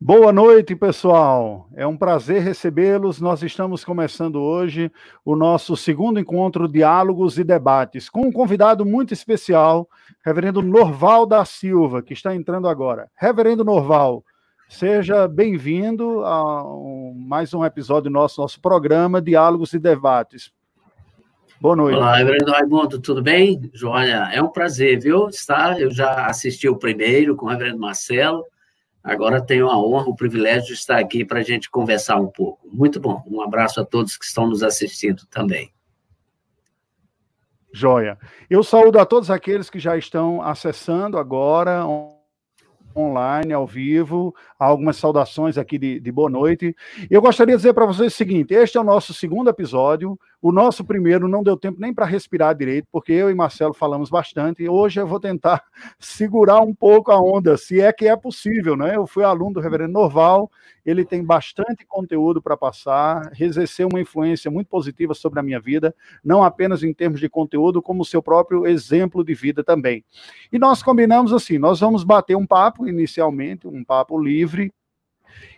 Boa noite, pessoal. É um prazer recebê-los. Nós estamos começando hoje o nosso segundo encontro Diálogos e Debates com um convidado muito especial, Reverendo Norval da Silva, que está entrando agora. Reverendo Norval, seja bem-vindo a mais um episódio do nosso, nosso programa Diálogos e Debates. Boa noite. Olá, Reverendo Raimundo, tudo bem? Joia, é um prazer, viu? Estar, eu já assisti o primeiro com o Reverendo Marcelo Agora tenho a honra, o privilégio de estar aqui para a gente conversar um pouco. Muito bom. Um abraço a todos que estão nos assistindo também. Joia. Eu saúdo a todos aqueles que já estão acessando agora online, ao vivo, algumas saudações aqui de, de boa noite. Eu gostaria de dizer para vocês o seguinte: este é o nosso segundo episódio. O nosso primeiro não deu tempo nem para respirar direito, porque eu e Marcelo falamos bastante. E hoje eu vou tentar segurar um pouco a onda, se é que é possível, né? Eu fui aluno do Reverendo Norval, ele tem bastante conteúdo para passar, exerceu uma influência muito positiva sobre a minha vida, não apenas em termos de conteúdo, como seu próprio exemplo de vida também. E nós combinamos assim: nós vamos bater um papo inicialmente, um papo livre,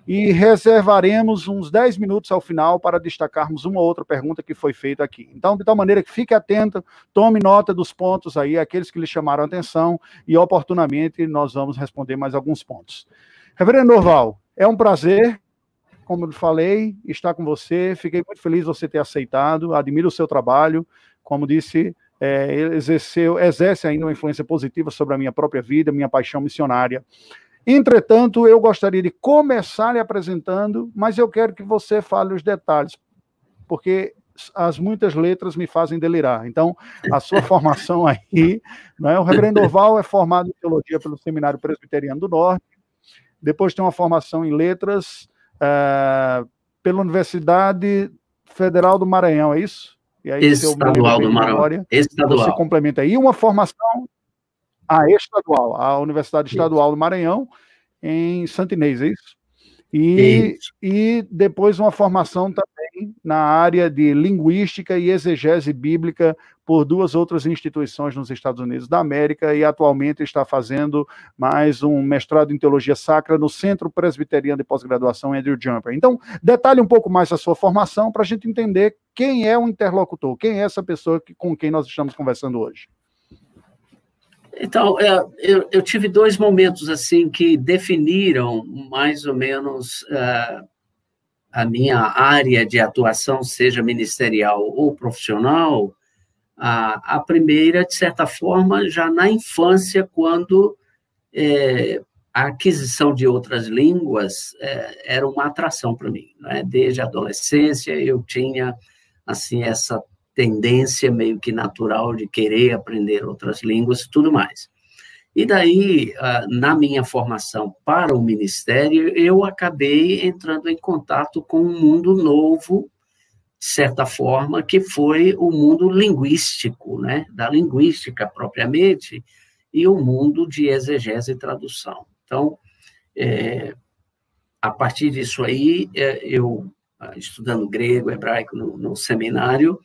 e reservaremos uns 10 minutos ao final para destacarmos uma outra pergunta que foi feita aqui. Então, de tal maneira que fique atento, tome nota dos pontos aí, aqueles que lhe chamaram a atenção, e oportunamente nós vamos responder mais alguns pontos. Reverendo Norval, é um prazer, como eu falei, estar com você. Fiquei muito feliz de você ter aceitado, admiro o seu trabalho. Como disse, é, exerceu, exerce ainda uma influência positiva sobre a minha própria vida, minha paixão missionária. Entretanto, eu gostaria de começar lhe apresentando, mas eu quero que você fale os detalhes, porque as muitas letras me fazem delirar. Então, a sua formação aí, né? o reverendo Oval é formado em teologia pelo Seminário Presbiteriano do Norte, depois tem uma formação em letras é, pela Universidade Federal do Maranhão, é isso? E aí, Estadual do Maranhão. Estadual. Você complementa aí. uma formação a estadual, a Universidade Estadual isso. do Maranhão, em Santinês, é isso? E, isso. e depois uma formação também na área de linguística e exegese bíblica por duas outras instituições nos Estados Unidos da América e atualmente está fazendo mais um mestrado em teologia sacra no Centro Presbiteriano de Pós-Graduação Andrew Jumper. Então, detalhe um pouco mais a sua formação para a gente entender quem é o interlocutor, quem é essa pessoa que, com quem nós estamos conversando hoje. Então, é, eu, eu, tive dois momentos assim que definiram mais ou menos uh, a minha área de atuação, seja ministerial ou profissional. A, a primeira, de certa forma, já na infância, quando é, a aquisição de outras línguas era uma atração para mim. Né? Desde a adolescência, eu tinha assim essa tendência meio que natural de querer aprender outras línguas e tudo mais. E daí, ah, na minha formação para o ministério, eu acabei entrando em contato com um mundo novo, de certa forma, que foi o mundo linguístico, né? da linguística propriamente, e o mundo de exegese e tradução. Então, é, a partir disso aí, é, eu, ah, estudando grego, hebraico no, no seminário,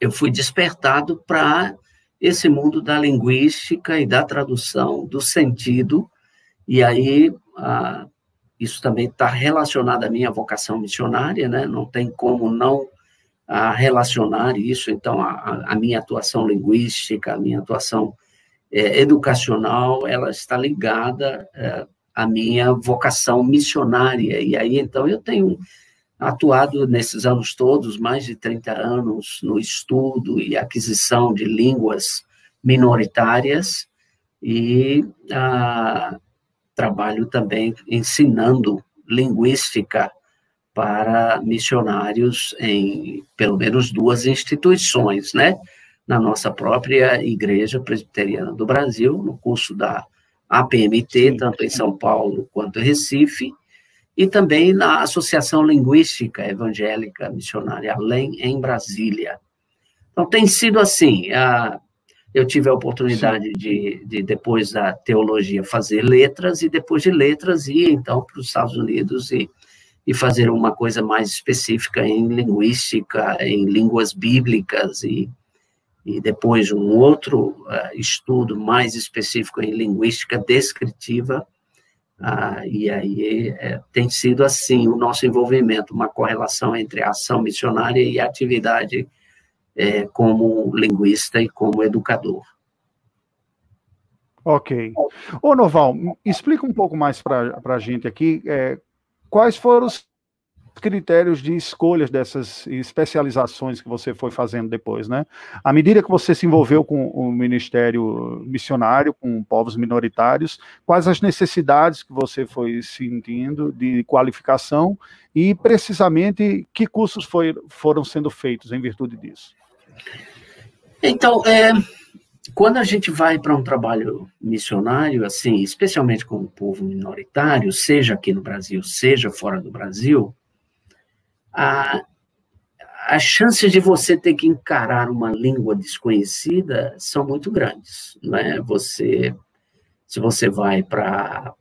eu fui despertado para esse mundo da linguística e da tradução, do sentido, e aí ah, isso também está relacionado à minha vocação missionária, né? não tem como não ah, relacionar isso, então, a, a, minha atuação linguística, a minha atuação é, educacional, ela está ligada é, à minha vocação missionária, e aí, então, eu tenho atuado nesses anos todos, mais de 30 anos, no estudo e aquisição de línguas minoritárias e ah, trabalho também ensinando linguística para missionários em pelo menos duas instituições, né? Na nossa própria Igreja Presbiteriana do Brasil, no curso da APMT, tanto em São Paulo quanto em Recife, e também na Associação Linguística Evangélica Missionária Além, em Brasília. Então, tem sido assim. eu tive a oportunidade de, de, depois da teologia, fazer letras, e depois de letras, ir, então, para os Estados Unidos e, e fazer uma coisa mais específica em linguística, em línguas bíblicas, e, e depois um outro uh, estudo mais específico em linguística descritiva, Ah, e aí é, tem sido assim o nosso envolvimento, uma correlação entre a ação missionária e a atividade é, como linguista e como educador. Ok. Ô, Noval, explica um pouco mais para a gente aqui é, quais foram os critérios de escolhas dessas especializações que você foi fazendo depois, né? À medida que você se envolveu com o ministério missionário, com povos minoritários, quais as necessidades que você foi sentindo de qualificação e, precisamente, que cursos foi, foram sendo feitos em virtude disso? Então, é, quando a gente vai para um trabalho missionário, assim, especialmente com o povo minoritário, seja aqui no Brasil, seja fora do Brasil, a, as chances de você ter que encarar uma língua desconhecida são muito grandes, né? Você, se você vai para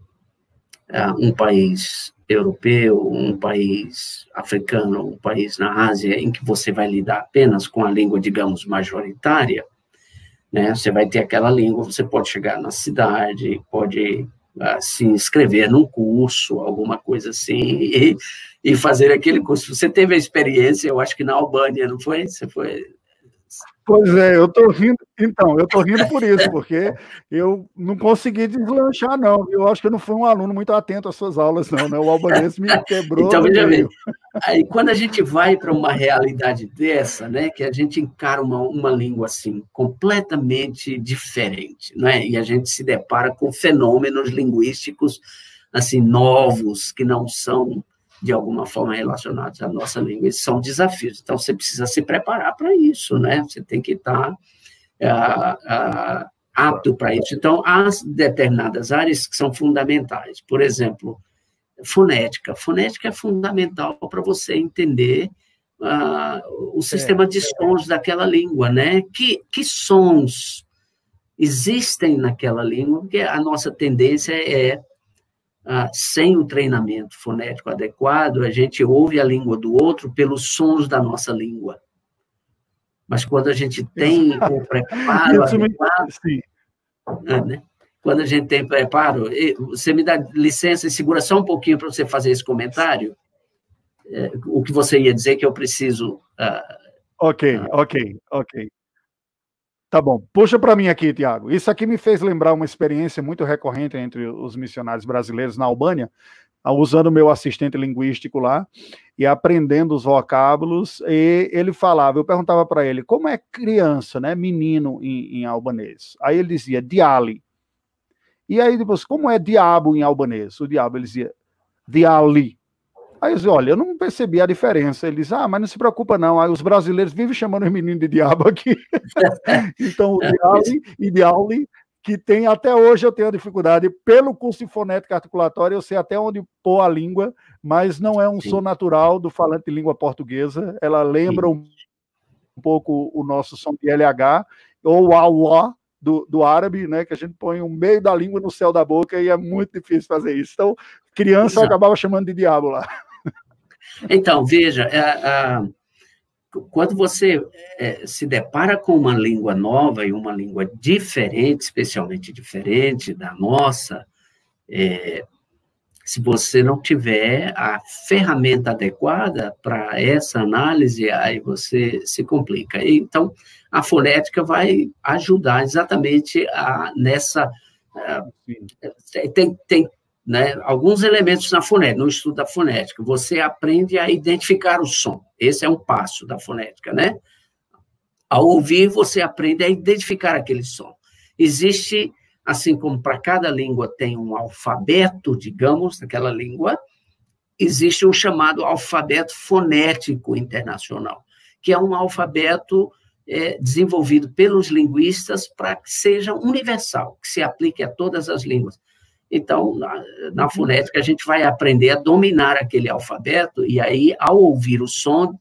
um país europeu, um país africano, um país na Ásia, em que você vai lidar apenas com a língua, digamos, majoritária, né? Você vai ter aquela língua, você pode chegar na cidade, pode se inscrever num curso, alguma coisa assim, e, e fazer aquele curso. Você teve a experiência, eu acho que na Albânia, não foi? Você foi Pois é, eu tô rindo, então, eu tô rindo por isso, porque eu não consegui deslanchar, não. Eu acho que eu não fui um aluno muito atento às suas aulas, não, né? O albanês me quebrou. Então, veja bem, aí quando a gente vai para uma realidade dessa, né, que a gente encara uma, uma língua assim, completamente diferente, né? E a gente se depara com fenômenos linguísticos assim novos que não são de alguma forma relacionados à nossa língua. Esses são desafios. Então, você precisa se preparar para isso, né? Você tem que estar uh, uh, apto para isso. Então, há determinadas áreas que são fundamentais. Por exemplo, fonética. Fonética é fundamental para você entender uh, o sistema de sons daquela língua, né? Que, que sons existem naquela língua, porque a nossa tendência é ah, sem o treinamento fonético adequado, a gente ouve a língua do outro pelos sons da nossa língua. Mas quando a gente tem o preparo adequado, ah, né? quando a gente tem preparo, você me dá licença e segura só um pouquinho para você fazer esse comentário? É, o que você ia dizer que eu preciso. Ah, ok, ah, ok, ok. Tá bom. Puxa para mim aqui, Tiago. Isso aqui me fez lembrar uma experiência muito recorrente entre os missionários brasileiros na Albânia, ah, usando o meu assistente linguístico lá e aprendendo os vocábulos. E ele falava, eu perguntava para ele, como é criança, né, menino em, em albanês? Aí ele dizia, diali. E aí depois, como é diabo em albanês? O diabo, ele dizia, diali. Aí eu disse, olha, eu não percebi a diferença. Ele diz, ah, mas não se preocupa não, aí os brasileiros vivem chamando os meninos de diabo aqui. então, o Diauli e que tem até hoje eu tenho dificuldade, pelo curso de fonética articulatória, eu sei até onde pôr a língua, mas não é um Sim. som natural do falante de língua portuguesa. Ela lembra um, um, pouco o nosso som de LH, ou Allah, do, do árabe, né, que a gente põe o meio da língua no céu da boca e é muito difícil fazer isso. Então, criança Exato. acabava chamando de diabo lá. Então, veja, é, é, quando você é, se depara com uma língua nova e uma língua diferente, especialmente diferente da nossa, é, se você não tiver a ferramenta adequada para essa análise, aí você se complica. Então, a fonética vai ajudar exatamente a, nessa. A, tem, tem né, alguns elementos na fonética, no estudo da fonética. Você aprende a identificar o som. Esse é um passo da fonética, né? Ao ouvir, você aprende a identificar aquele som. Existe, assim como para cada língua tem um alfabeto, digamos, daquela língua, existe um chamado alfabeto fonético internacional, que é um alfabeto é, desenvolvido pelos linguistas para que seja universal, que se aplique a todas as línguas. Então, na, na, uhum. fonética, a gente vai aprender a dominar aquele alfabeto, e aí, ao ouvir o som,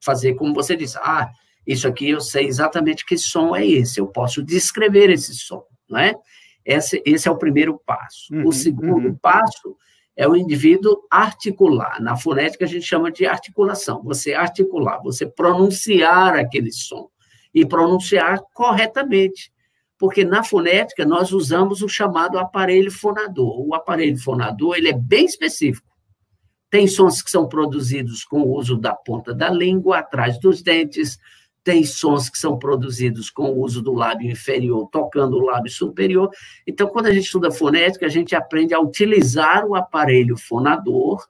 fazer como você disse: ah, isso aqui eu sei exatamente que som é esse, eu posso descrever esse som, não é? Esse, esse é o primeiro passo. Uhum, o segundo uhum. passo é o indivíduo articular. Na fonética, a gente chama de articulação. Você articular, você pronunciar aquele som, e pronunciar corretamente porque na fonética nós usamos o chamado aparelho fonador. O aparelho fonador ele é bem específico. Tem sons que são produzidos com o uso da ponta da língua, atrás dos dentes, tem sons que são produzidos com o uso do lábio inferior, tocando o lábio superior. Então, quando a gente estuda fonética, a gente aprende a utilizar o aparelho fonador,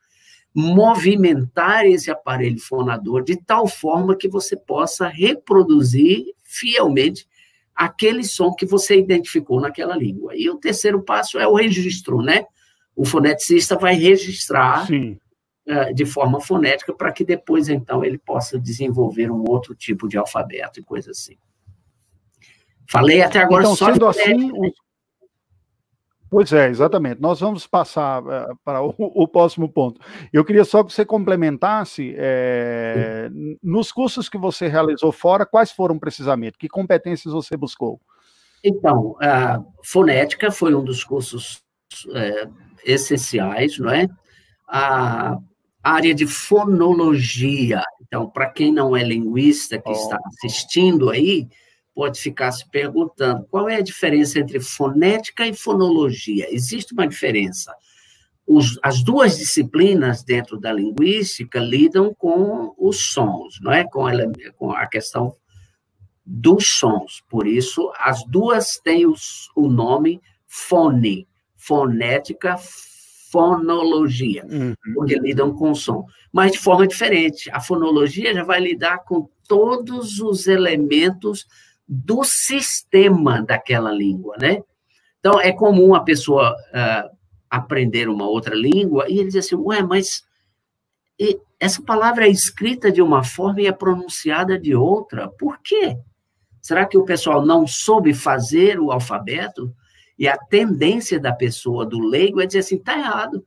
movimentar esse aparelho fonador de tal forma que você possa reproduzir fielmente aquele som que você identificou naquela língua. E o terceiro passo é o registro, né? O foneticista vai registrar. Eh, de forma fonética para que depois, então, ele possa desenvolver um outro tipo de alfabeto e coisa assim. Falei até agora então, só sendo assim, o... Pois é, exatamente. Nós vamos passar uh, para o, o, próximo ponto. Eu queria só que você complementasse é, nos cursos que você realizou fora, quais foram precisamente? Que competências você buscou? Então, a fonética foi um dos cursos é, essenciais, não é? A área de fonologia. Então, para quem não é linguista que oh. está assistindo aí, pode ficar se perguntando qual é a diferença entre fonética e fonologia. Existe uma diferença. Os, as duas disciplinas dentro da linguística lidam com os sons, não é? Com, com a questão dos sons. Por isso, as duas têm os, o nome fone, fonética, fonologia, uhum. porque lidam com som, mas de forma diferente. A fonologia já vai lidar com todos os elementos do sistema daquela língua, né? Então, é comum a pessoa uh, aprender uma outra língua e ele diz assim, ué, mas essa palavra é escrita de uma forma e é pronunciada de outra, por quê? Será que o pessoal não soube fazer o alfabeto? E a tendência da pessoa, do leigo, é dizer assim, está errado.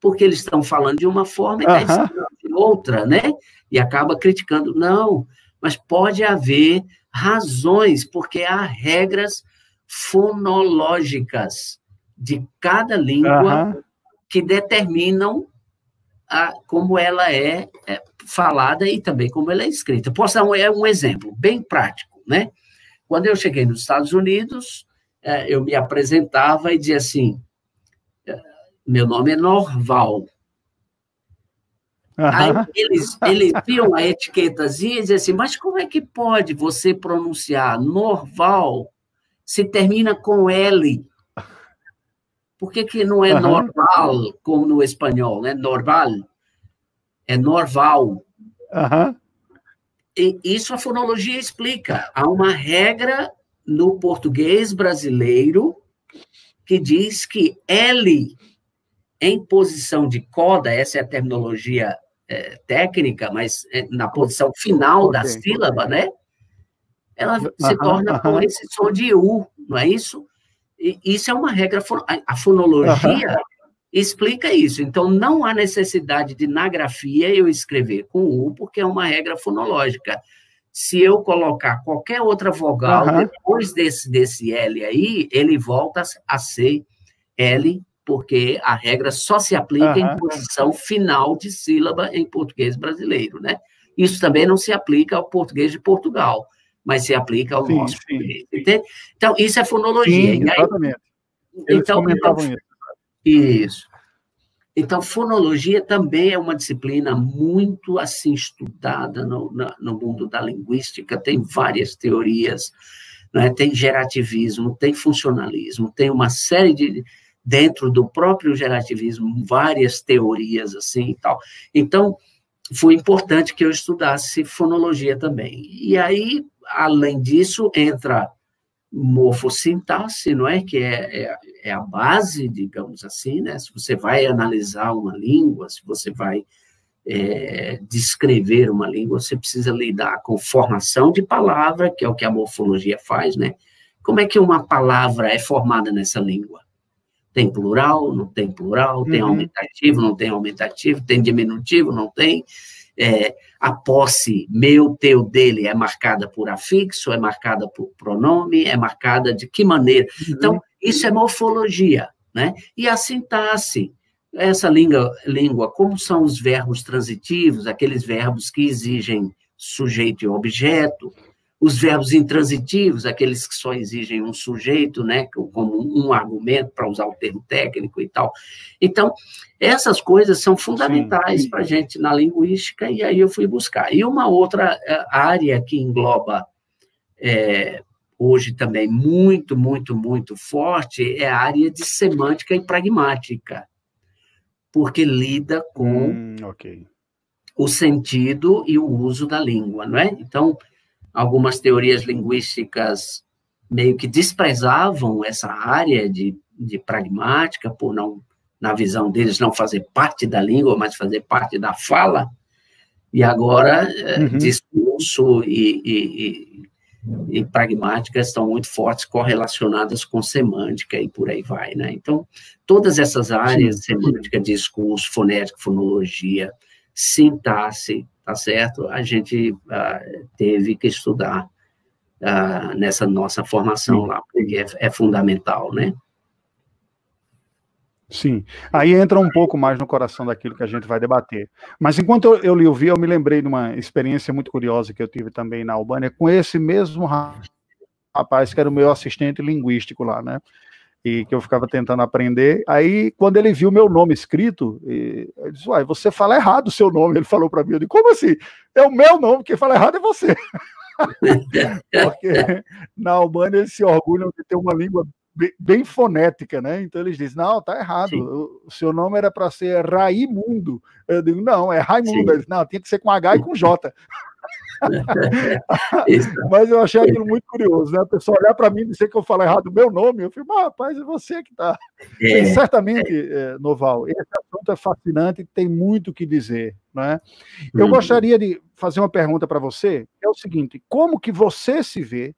Porque eles estão falando de uma forma e está uh de outra, né? E acaba criticando. Não, mas pode haver razões, porque há regras fonológicas de cada língua que determinam a, como ela é, é, falada e também como ela é escrita. Posso dar um, é um exemplo bem prático, né? Quando eu cheguei nos Estados Unidos, é, eu me apresentava e dizia assim: é, meu nome é Norval. Uhum. Aí eles, eles viam a etiquetazinha e diziam assim: mas como é que pode você pronunciar Norval se termina com L? Por que, que não é uhum. normal, como no espanhol, né? Norval. É norval. Uhum. E isso a fonologia explica. Há uma regra no português brasileiro que diz que L em posição de coda, essa é a terminologia é, técnica, mas é, na posição final okay. da sílaba, né? Ela se torna com esse som de U, não é isso? E isso é uma regra, a fonologia explica isso. Então, não há necessidade de, na grafia, eu escrever com U, porque é uma regra fonológica se eu colocar qualquer outra vogal uhum. depois desse, desse L aí, ele volta a ser L, porque a regra só se aplica uhum. em posição final de sílaba em português brasileiro, né? Isso também não se aplica ao português de Portugal, mas se aplica ao sim, nosso sim. português, entende? Então, isso é fonologia. Sim, exatamente. Eles então, então, isso. Isso. Então, fonologia também é uma disciplina muito assim estudada no, no mundo da linguística, tem várias teorias, né? tem gerativismo, tem funcionalismo, tem uma série de, dentro do próprio gerativismo, várias teorias assim e tal. Então, foi importante que eu estudasse fonologia também. E aí, além disso, entra morfossintaxe, não é? Que é, é, é, a base, digamos assim, né? Se você vai analisar uma língua, se você vai é, descrever uma língua, você precisa lidar com formação de palavra, que é o que a morfologia faz, né? Como é que uma palavra é formada nessa língua? Tem plural, não tem plural, tem uhum. aumentativo, não tem aumentativo, tem diminutivo, não tem é, a posse meu, teu, dele é marcada por afixo, é marcada por pronome, é marcada de que maneira. Uhum. Então, isso é morfologia, né? E a sintaxe, essa língua, língua, como são os verbos transitivos, aqueles verbos que exigem sujeito e objeto, os verbos intransitivos, aqueles que só exigem um sujeito, né, como um argumento para usar o termo técnico e tal. Então, essas coisas são fundamentais para a gente na linguística, e aí eu fui buscar. E uma outra eh, área que engloba é, hoje também muito, muito, muito forte é a área de semântica e pragmática, porque lida com hum, okay. o sentido e o uso da língua, não é? Então, algumas teorias linguísticas meio que desprezavam essa área de, de pragmática, por não, na visão deles, não fazer parte da língua, mas fazer parte da fala, e agora eh, uhum. discurso e, e, e, e, pragmática estão muito fortes, correlacionadas com semântica e por aí vai, né? Então, todas essas áreas, Sim. semântica, discurso, fonética, fonologia, sintaxe, tá certo? A gente uh, teve que estudar uh, nessa nossa formação lá, porque é, é, fundamental, né? Sim, aí entra um pouco mais no coração daquilo que a gente vai debater. Mas enquanto eu, eu li o vi, eu me lembrei de uma experiência muito curiosa que eu tive também na Albânia com esse mesmo rapaz que era o meu assistente linguístico lá, né? E que eu ficava tentando aprender. Aí, quando ele viu meu nome escrito, ele disse: Uai, você fala errado o seu nome. Ele falou para mim: eu disse, Como assim? É o meu nome, quem fala errado é você. Porque na Albânia eles se orgulham de ter uma língua bem, bem fonética, né? Então eles dizem: Não, tá errado. Sim. O seu nome era para ser Raimundo. Eu digo: Não, é Raimundo. Eles, não, tinha que ser com H e com J. Mas eu achei aquilo muito curioso, né? A pessoa olhar para mim e dizer que eu falo errado o meu nome, eu falei, ah, rapaz, é você que está. É. Certamente, é, Noval, esse assunto é fascinante e tem muito o que dizer, né? Eu hum. gostaria de fazer uma pergunta para você, é o seguinte, como que você se vê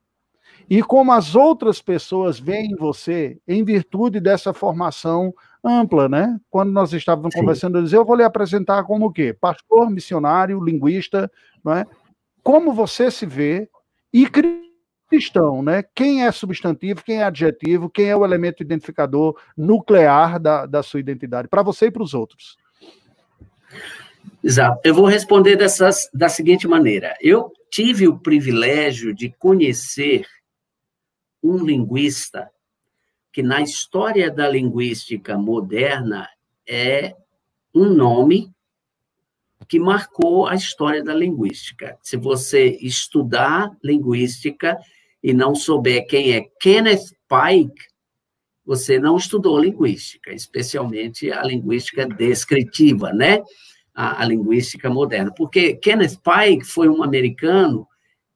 e como as outras pessoas veem você em virtude dessa formação ampla, né? Quando nós estávamos Sim. conversando, eu dizia, eu vou lhe apresentar como o quê? Pastor, missionário, linguista, não é? Como você se vê e cristão, né? Quem é substantivo, quem é adjetivo, quem é o elemento identificador nuclear da, da sua identidade, para você e para os outros. Exato. Eu vou responder dessas, da seguinte maneira. Eu tive o privilégio de conhecer um linguista que, na história da linguística moderna, é um nome que marcou a história da linguística. Se você estudar linguística e não souber quem é Kenneth Pike, você não estudou linguística, especialmente a linguística descritiva, né? A, a, linguística moderna. Porque Kenneth Pike foi um americano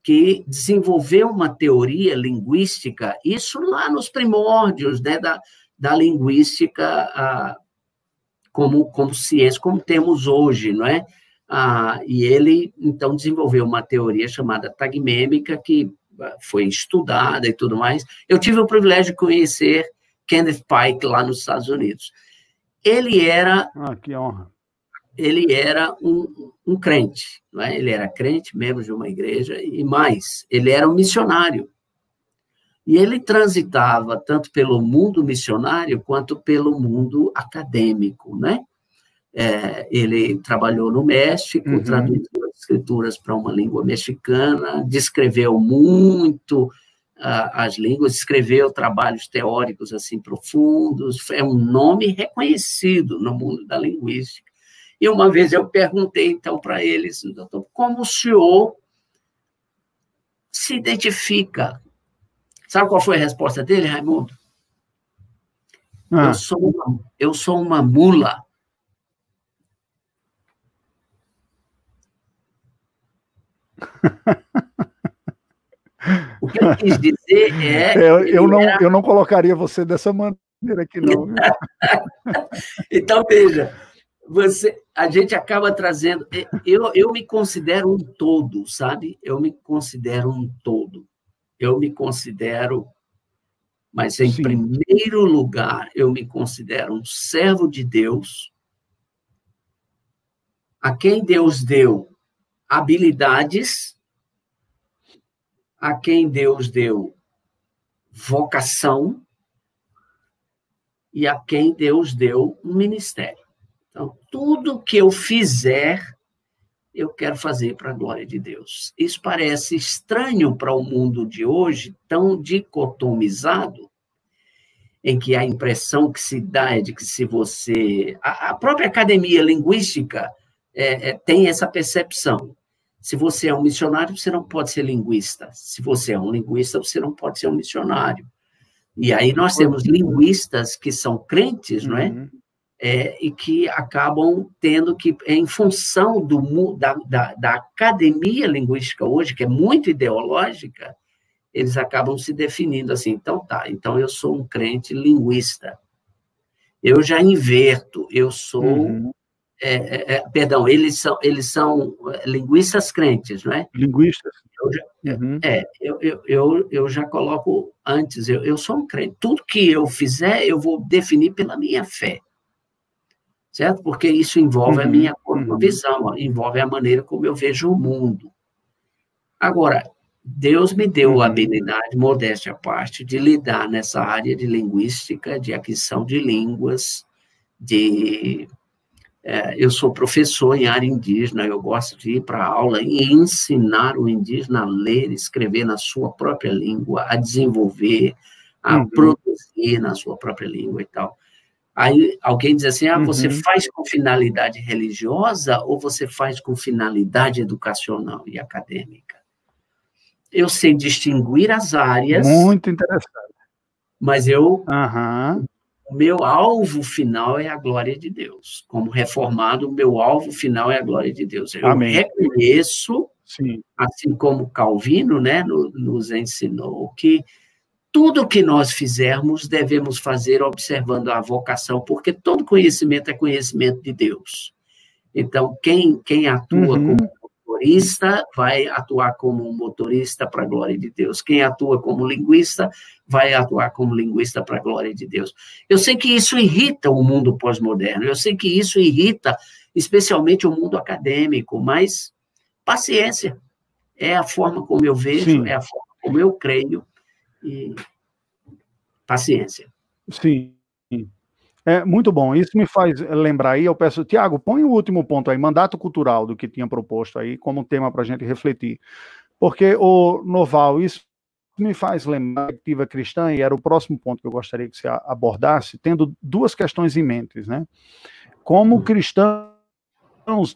que desenvolveu uma teoria linguística, isso lá nos primórdios né, da, da linguística a, como, como ciência, como temos hoje, não é? Ah, e ele, então, desenvolveu uma teoria chamada tagmêmica, que ah, foi estudada e tudo mais. Eu tive o privilégio de conhecer Kenneth Pike lá nos Estados Unidos. Ele era... Ah, que honra. Ele era um, um crente, não é? Ele era crente, membro de uma igreja, e mais, ele era um missionário. E ele transitava tanto pelo mundo missionário quanto pelo mundo acadêmico, né? É, ele trabalhou no México, uhum. traduziu as escrituras para uma língua mexicana, descreveu muito uh, as línguas, escreveu trabalhos teóricos assim profundos, é um nome reconhecido no mundo da linguística. E uma vez eu perguntei então para eles, doutor, como o senhor se identifica? Sabe qual foi a resposta dele, Raimundo? Ah. Eu, sou uma, eu sou uma mula O que eu quis dizer é. é eu, não, era... eu não colocaria você dessa maneira aqui, não. então, veja, você, a gente acaba trazendo. Eu, eu me considero um todo, sabe? Eu me considero um todo. Eu me considero. Mas, em Sim. primeiro lugar, eu me considero um servo de Deus, a quem Deus deu habilidades a quem Deus deu vocação e a quem Deus deu um ministério. Então, tudo que eu fizer eu quero fazer para a glória de Deus. Isso parece estranho para o mundo de hoje, tão dicotomizado, em que a impressão que se dá é de que se você. A, própria academia linguística é, é, tem essa percepção. Se você é um missionário, você não pode ser linguista. Se você é um linguista, você não pode ser um missionário. E aí nós temos linguistas que são crentes, não é? Uhum. é e que acabam tendo que, em função do, da, da, da academia linguística hoje, que é muito ideológica, eles acabam se definindo assim, então tá, então eu sou um crente linguista. Eu já inverto, eu sou uhum. É, é, é perdão, eles são, eles são é, linguistas crentes, não é? Linguistas. Eu já, uhum. É, eu, eu, eu, eu, já coloco antes, eu, eu sou um crente. Tudo que eu fizer, eu vou definir pela minha fé. Certo? Porque isso envolve uhum. a minha uhum. visão, envolve a maneira como eu vejo o mundo. Agora, Deus me deu a uhum. habilidade, modéstia à parte, de lidar nessa área de linguística, de aquisição de línguas, de. É, eu sou professor em área indígena, eu gosto de ir para aula e ensinar o indígena a ler, escrever na sua própria língua, a desenvolver, a uhum. produzir na sua própria língua e tal. Aí alguém diz assim: ah, você uhum. faz com finalidade religiosa ou você faz com finalidade educacional e acadêmica? eu sei distinguir as áreas. Muito interessante. Mas eu. Uhum. O meu alvo final é a glória de Deus. Como reformado, o meu alvo final é a glória de Deus. Eu Amém. reconheço, Sim. assim como Calvino né, nos ensinou, que tudo que nós fizermos devemos fazer observando a vocação, porque todo conhecimento é conhecimento de Deus. Então, quem, quem atua uhum. como motorista vai atuar como um motorista para a glória de Deus. Quem atua como linguista vai atuar como linguista para a glória de Deus. Eu sei que isso irrita o mundo pós-moderno, eu sei que isso irrita especialmente o mundo acadêmico, mas paciência. É a forma como eu vejo, Sim. é a forma como eu creio e paciência. Sim. É muito bom. Isso me faz lembrar aí. Eu peço, Tiago, põe o último ponto aí, mandato cultural do que tinha proposto aí, como tema para a gente refletir. Porque, o Noval, isso me faz lembrar a perspectiva cristã, e era o próximo ponto que eu gostaria que você abordasse, tendo duas questões em mente, né? Como hum. cristãos,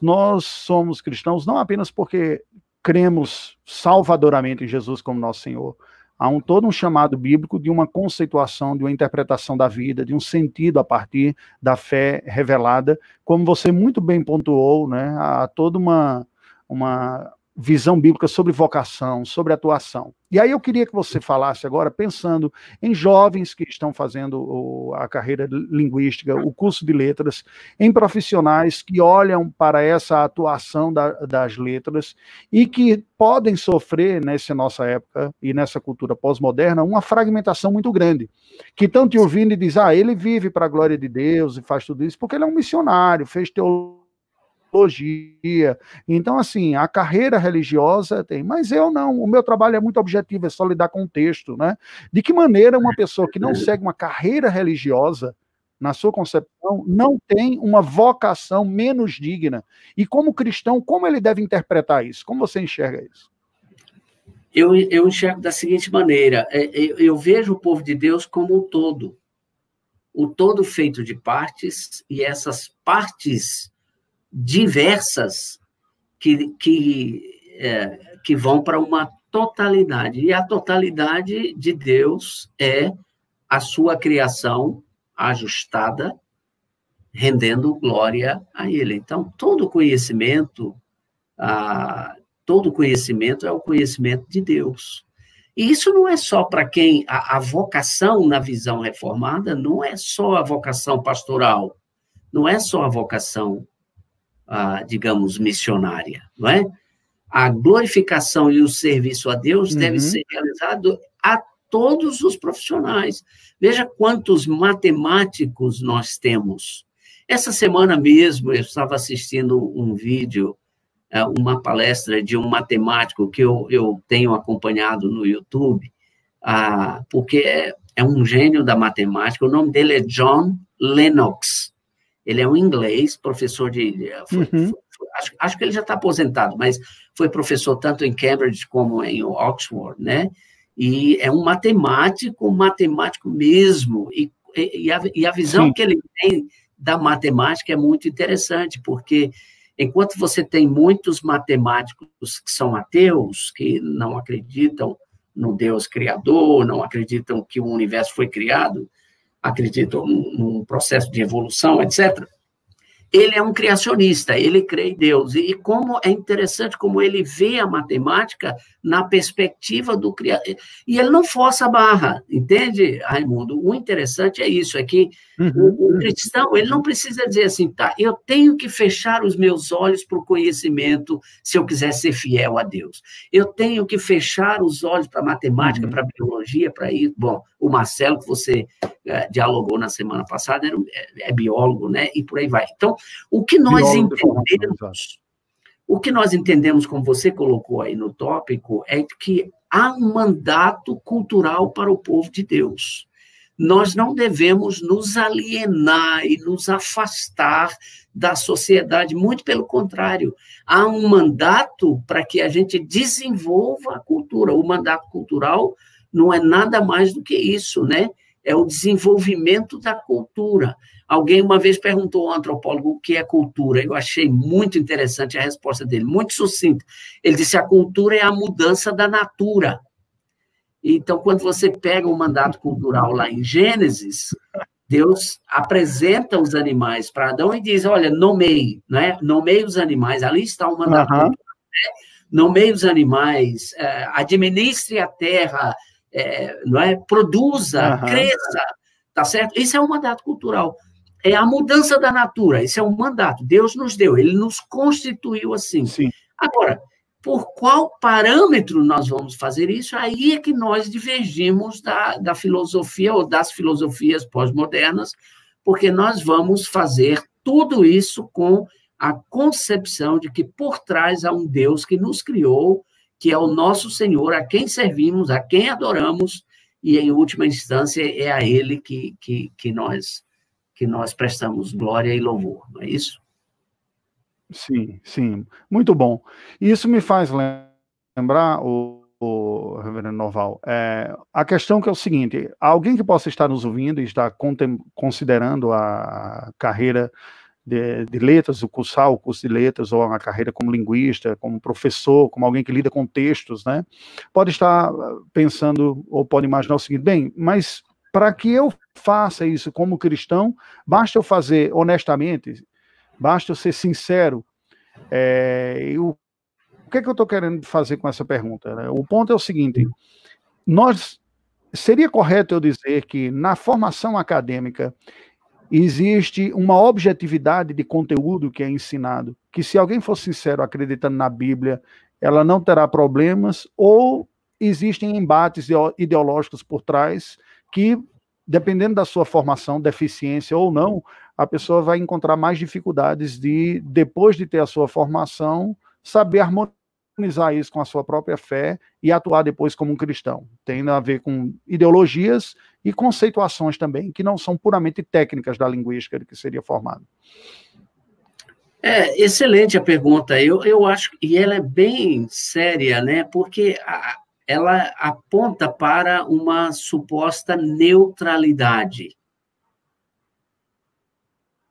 nós somos cristãos não apenas porque cremos salvadoramente em Jesus como nosso Senhor, há um todo um chamado bíblico de uma conceituação, de uma interpretação da vida, de um sentido a partir da fé revelada, como você muito bem pontuou, né? Há toda uma, uma visão bíblica sobre vocação, sobre atuação. E aí eu queria que você falasse agora, pensando em jovens que estão fazendo a carreira linguística, o curso de letras, em profissionais que olham para essa atuação da, das letras e que podem sofrer nessa nossa época e nessa cultura pós-moderna uma fragmentação muito grande. Que estão te ouvindo e diz, ah, ele vive para a glória de Deus e faz tudo isso porque ele é um missionário, fez teologia teologia. Então, assim, a carreira religiosa tem, mas eu não. O meu trabalho é muito objetivo, é só lidar com o texto, né? De que maneira uma pessoa que não segue uma carreira religiosa, na sua concepção, não tem uma vocação menos digna? E como cristão, como ele deve interpretar isso? Como você enxerga isso? Eu, eu enxergo da seguinte maneira: eu, é, é, eu vejo o povo de Deus como um todo. O todo feito de partes, e essas partes diversas que, que, é, que vão para uma totalidade. E a totalidade de Deus é a sua criação ajustada, rendendo glória a Ele. Então, todo conhecimento, ah, todo conhecimento é o conhecimento de Deus. E isso não é só para quem a, a, vocação na visão reformada não é só a vocação pastoral, não é só a vocação ah, digamos, missionária, não é? A glorificação e o serviço a Deus uhum. deve ser realizado a todos os profissionais. Veja quantos matemáticos nós temos. Essa semana mesmo eu estava assistindo um vídeo, é, uma palestra de um matemático que eu, eu tenho acompanhado no YouTube, ah, porque é, é um gênio da matemática. O nome dele é John Lennox. Ele é um inglês, professor de. Foi, uhum. foi, acho, acho que ele já está aposentado, mas foi professor tanto em Cambridge como em Oxford, né? E é um matemático, matemático mesmo, e, e, a, e a visão Sim. que ele tem da matemática é muito interessante, porque enquanto você tem muitos matemáticos que são ateus, que não acreditam no Deus criador, não acreditam que o universo foi criado, acreditam num processo de evolução, etc ele é um criacionista, ele crê em Deus. E como é interessante como ele vê a matemática na perspectiva do criador. E ele não força a barra, entende, Raimundo? O interessante é isso, é que uhum. o, o, cristão, ele não precisa dizer assim, tá, eu tenho que fechar os meus olhos para o conhecimento se eu quiser ser fiel a Deus. Eu tenho que fechar os olhos para a matemática, uhum. para a biologia, para isso. Bom, o Marcelo, que você é, dialogou na semana passada, era, é, é, biólogo, né? E por aí vai. Então, o que nós biólogo entendemos, o que nós entendemos, como você colocou aí no tópico, é que há um mandato cultural para o povo de Deus. Nós não devemos nos alienar e nos afastar da sociedade, muito pelo contrário, há um mandato para que a gente desenvolva a cultura. O mandato cultural não é nada mais do que isso, né? É o desenvolvimento da cultura. Alguém uma vez perguntou ao antropólogo o que é cultura. Eu achei muito interessante a resposta dele, muito sucinta. Ele disse: a cultura é a mudança da natura. Então, quando você pega o mandato cultural lá em Gênesis, Deus apresenta os animais para Adão e diz: olha, nomeie, né? nomeie os animais. Ali está o mandato uhum. cultural. Né? Nomeie os animais, eh, administre a terra, é, não é? produza, uhum. cresça, tá certo? Isso é um mandato cultural. É a mudança da natura, isso é um mandato. Deus nos deu, ele nos constituiu assim. Sim. Agora, por qual parâmetro nós vamos fazer isso? Aí é que nós divergimos da, da filosofia ou das filosofias pós-modernas, porque nós vamos fazer tudo isso com a concepção de que por trás há um Deus que nos criou, que é o nosso Senhor, a quem servimos, a quem adoramos, e em última instância é a Ele que, que, que, nós, que nós prestamos glória e louvor, não é isso? Sim, sim, muito bom. Isso me faz lembrar, o, o Reverendo Noval, é, a questão que é o seguinte: alguém que possa estar nos ouvindo e está considerando a carreira de, de, letras, o cursar o curso de letras, ou uma carreira como linguista, como professor, como alguém que lida com textos, né? Pode estar ah, pensando, ou pode imaginar o seguinte, bem, mas para que eu faça isso como cristão, basta eu fazer honestamente, basta eu ser sincero. É, o, o que, é que eu estou querendo fazer com essa pergunta? Né? O ponto é o seguinte: nós seria correto eu dizer que na formação acadêmica existe uma objetividade de conteúdo que é ensinado, que se alguém for sincero acreditando na Bíblia, ela não terá problemas, ou existem embates ideológicos por trás que, dependendo da sua formação, deficiência ou não, a pessoa vai encontrar mais dificuldades de, depois de ter a sua formação, saber harmonizar harmonizar isso com a sua própria fé e atuar depois como um cristão. Tem a ver com ideologias e conceituações também, que não são puramente técnicas da linguística de que seria formado. É, excelente a pergunta. Eu, eu acho, e ela é bem séria, né? Porque a, ela aponta para uma suposta neutralidade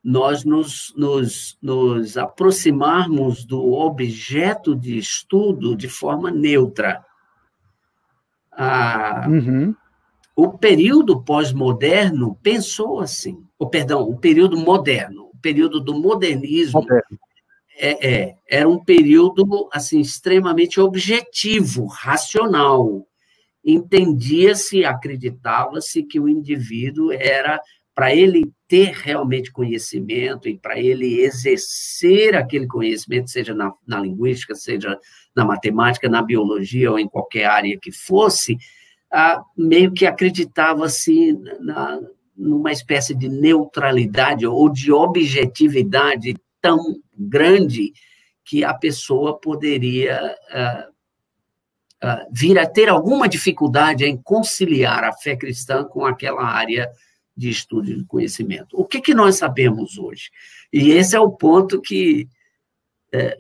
nós nos, nos, nos aproximarmos do objeto de estudo de forma neutra. Ah, uhum. O período pós-moderno pensou assim, o perdão, o período moderno, o período do modernismo moderno. É, é, era um período assim extremamente objetivo, racional. Entendia-se, acreditava-se que o indivíduo era para ele ter realmente conhecimento e para ele exercer aquele conhecimento, seja na, na, linguística, seja na matemática, na biologia ou em qualquer área que fosse, ah, meio que acreditava-se numa espécie de neutralidade ou de objetividade tão grande que a pessoa poderia ah, ah, vir a ter alguma dificuldade em conciliar a fé cristã com aquela área de estudo e de conhecimento. O que, que nós sabemos hoje? E esse é o ponto que é,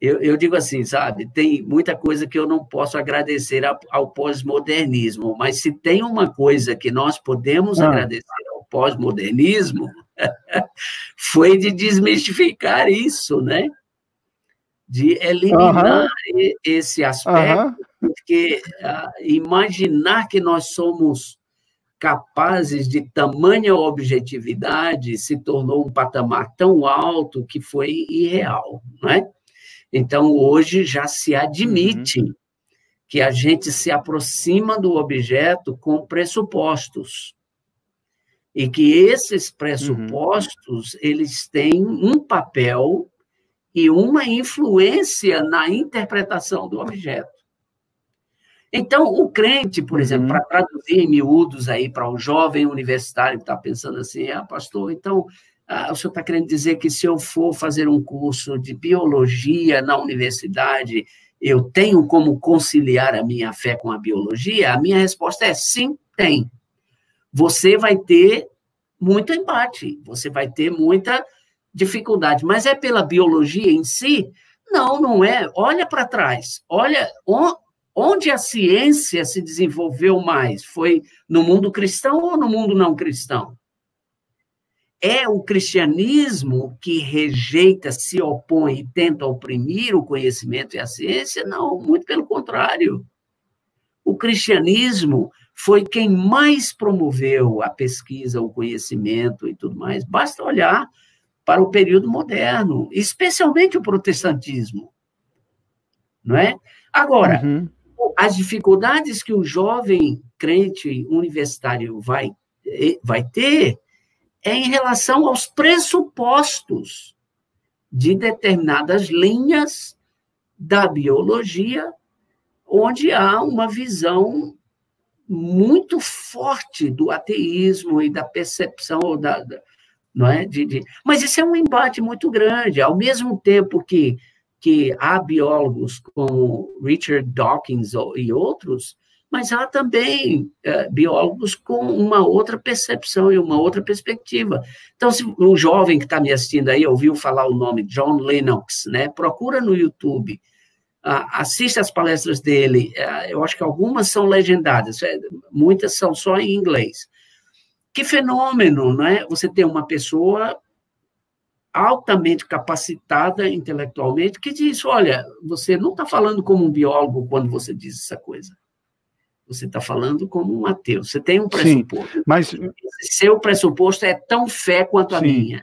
eu, eu, digo assim, sabe, tem muita coisa que eu não posso agradecer ao, ao pós-modernismo, mas se tem uma coisa que nós podemos ah. agradecer ao pós-modernismo, foi de desmistificar isso, né? De eliminar esse aspecto, porque uh, imaginar que nós somos capazes de tamanha objetividade se tornou um patamar tão alto que foi irreal, não é? Então, hoje já se admite uhum. que a gente se aproxima do objeto com pressupostos. E que esses pressupostos, uhum. eles têm um papel e uma influência na interpretação do objeto. Então, o crente, por exemplo, uhum. para traduzir em miúdos aí para o jovem universitário que está pensando assim, ah, pastor, então ah, o senhor está querendo dizer que se eu for fazer um curso de biologia na universidade, eu tenho como conciliar a minha fé com a biologia? A minha resposta é sim, tem. Você vai ter muito embate, você vai ter muita dificuldade, mas é pela biologia em si? Não, não é. Olha para trás, olha onde a ciência se desenvolveu mais. Foi no mundo cristão ou no mundo não cristão? É o cristianismo que rejeita, se opõe e tenta oprimir o conhecimento e a ciência? Não, muito pelo contrário. O cristianismo foi quem mais promoveu a pesquisa, o conhecimento e tudo mais. Basta olhar para o período moderno, especialmente o protestantismo. Não é? Agora, uhum. As dificuldades que o jovem crente universitário vai, eh, vai ter é em relação aos pressupostos de determinadas linhas da biologia, onde há uma visão muito forte do ateísmo e da percepção da, da não é? De, de, mas isso é um embate muito grande. Ao mesmo tempo que que há biólogos como Richard Dawkins e outros mas há também é, biólogos com uma outra percepção e uma outra perspectiva. Então, se um jovem que está me assistindo aí ouviu falar o nome John Lennox, né, procura no YouTube, assista as palestras dele, é, eu acho que algumas são legendadas, é, muitas são só em inglês. Que fenômeno, né? Você tem uma pessoa altamente capacitada intelectualmente que diz, olha, você não está falando como um biólogo quando você diz essa coisa. Você está falando como um ateu. Você tem um pressuposto. Sim, mas seu pressuposto é tão fé quanto a Sim. minha.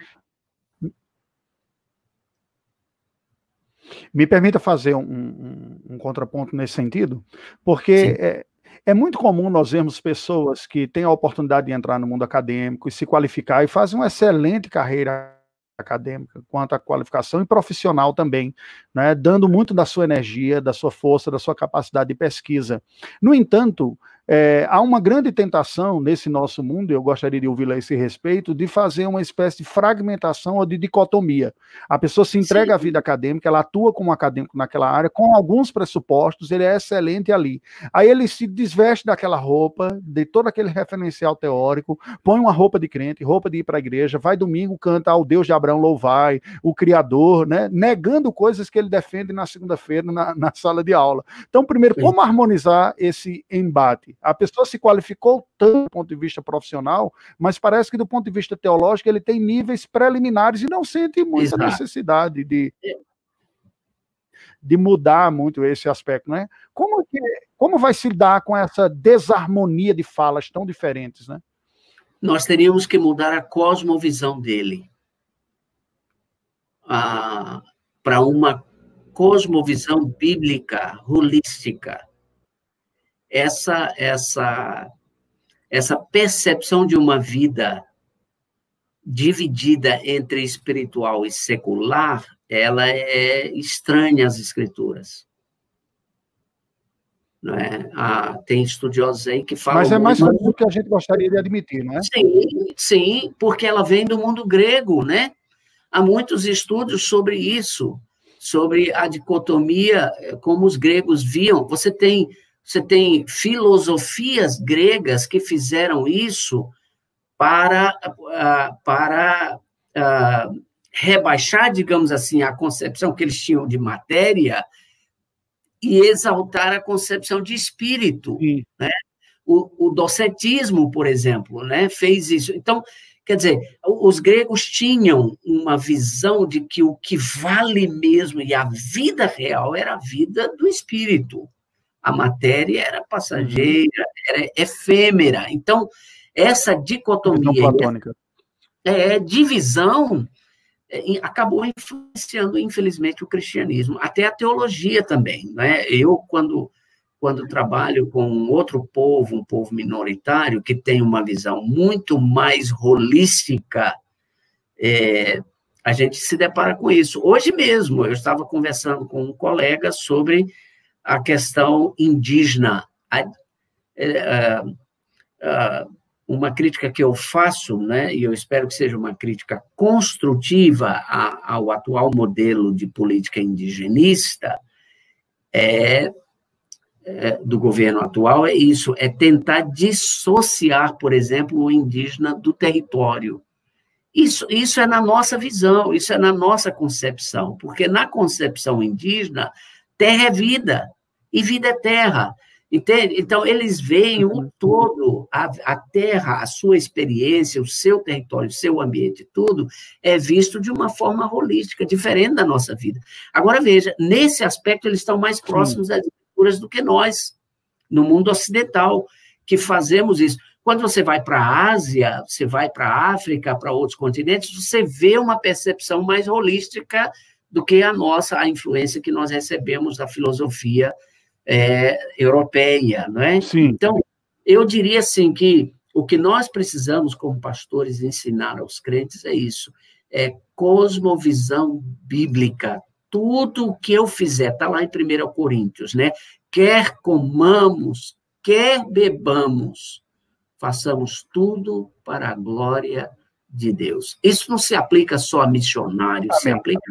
Me permita fazer um, um, um contraponto nesse sentido, porque é, é, muito comum nós vermos pessoas que têm a oportunidade de entrar no mundo acadêmico e se qualificar e fazem uma excelente carreira acadêmica, quanto à qualificação e profissional também, né, dando muito da sua energia, da sua força, da sua capacidade de pesquisa. No entanto, é, há uma grande tentação nesse nosso mundo, e eu gostaria de ouvir a esse respeito, de fazer uma espécie de fragmentação ou de dicotomia. A pessoa se entrega Sim. à vida acadêmica, ela atua como acadêmico naquela área, com alguns pressupostos, ele é excelente ali. Aí ele se desveste daquela roupa, de todo aquele referencial teórico, põe uma roupa de crente, roupa de ir para a igreja, vai domingo, canta ao Deus de Abraão, louvai, o Criador, né? negando coisas que ele defende na segunda-feira na, na sala de aula. Então, primeiro, como harmonizar esse embate? A pessoa se qualificou tanto do ponto de vista profissional, mas parece que do ponto de vista teológico ele tem níveis preliminares e não sente muita Exato. necessidade de, de mudar muito esse aspecto, né? Como, que, como vai se dar com essa desarmonia de falas tão diferentes, né? Nós teríamos que mudar a cosmovisão dele para uma cosmovisão bíblica, holística, essa essa essa percepção de uma vida dividida entre espiritual e secular, ela é estranha às escrituras. Não é? ah, tem estudiosos aí que falam. Mas é mais do que a gente gostaria de admitir, não é? Sim, sim, porque ela vem do mundo grego, né? Há muitos estudos sobre isso, sobre a dicotomia, eh, como os gregos viam. Você tem você tem filosofias gregas que fizeram isso para, ah, para uh, rebaixar, digamos assim, a concepção que eles tinham de matéria e exaltar a concepção de espírito. Né? O, o docetismo, por exemplo, né, fez isso. Então, quer dizer, os gregos tinham uma visão de que o que vale mesmo e a vida real era a vida do espírito. A matéria era passageira, era efêmera. Então, essa dicotomia, é, divisão, é, acabou influenciando, infelizmente, o cristianismo, até a teologia também. Né? Eu, quando, quando trabalho com outro povo, um povo minoritário, que tem uma visão muito mais holística, é, a gente se depara com isso. Hoje mesmo, eu estava conversando com um colega sobre a questão indígena. É, uma crítica que eu faço, né, e eu espero que seja uma crítica construtiva ao atual modelo de política indigenista, é, é, do governo atual, é isso, é tentar dissociar, por exemplo, o indígena do território. Isso, isso é na nossa visão, isso é na nossa concepção, porque na concepção indígena, terra é vida, e vida é terra. Entende? Então, eles veem o um todo, a, a, terra, a sua experiência, o seu território, o seu ambiente, tudo, é visto de uma forma holística, diferente da nossa vida. Agora, veja, nesse aspecto, eles estão mais próximos Sim. das culturas do que nós, no mundo ocidental, que fazemos isso. Quando você vai para a Ásia, você vai para a África, para outros continentes, você vê uma percepção mais holística do que a nossa, a influência que nós recebemos da filosofia é, europeia, não é? Sim. Então, eu diria assim que o que nós precisamos como pastores ensinar aos crentes é isso, é cosmovisão bíblica. Tudo o que eu fizer, está lá em 1 Coríntios, né? Quer comamos, quer bebamos, façamos tudo para a glória de Deus. Isso não se aplica só a missionários, se aplica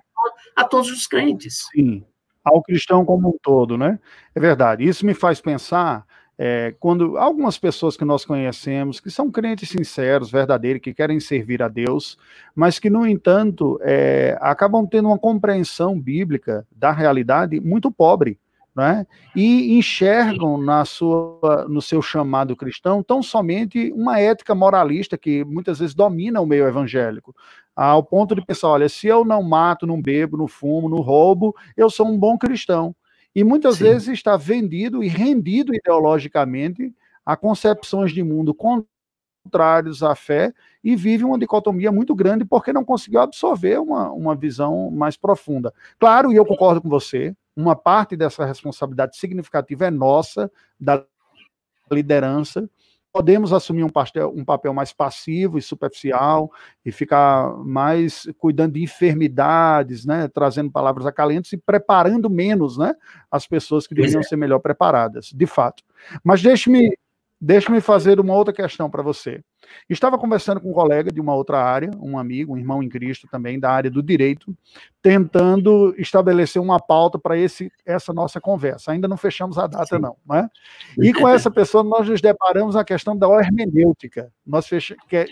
a todos os crentes. Sim ao cristão como um todo, né? É verdade. Isso me faz pensar é, quando algumas pessoas que nós conhecemos, que são crentes sinceros, verdadeiros, que querem servir a Deus, mas que, no entanto, é, acabam tendo uma compreensão bíblica da realidade muito pobre. Né? E enxergam na sua, no seu chamado cristão tão somente uma ética moralista que muitas vezes domina o meio evangélico, ao ponto de pensar: olha, se eu não mato, não bebo, não fumo, não roubo, eu sou um bom cristão. E muitas Sim. vezes está vendido e rendido ideologicamente a concepções de mundo contrários à fé e vive uma dicotomia muito grande porque não conseguiu absorver uma, uma visão mais profunda. Claro, e eu concordo com você, uma parte dessa responsabilidade significativa é nossa, da liderança, podemos assumir um, pastel, um papel mais passivo e superficial e ficar mais cuidando de enfermidades, né, trazendo palavras acalentes e preparando menos, né, as pessoas que deveriam é. ser melhor preparadas, de fato. Mas deixe-me deixe-me fazer uma outra questão para você. Estava conversando com um colega de uma outra área, um amigo, um irmão em Cristo também, da área do direito, tentando estabelecer uma pauta para essa nossa conversa. Ainda não fechamos a data, Sim. não. Né? E com essa pessoa nós nos deparamos na questão da hermenêutica. Nós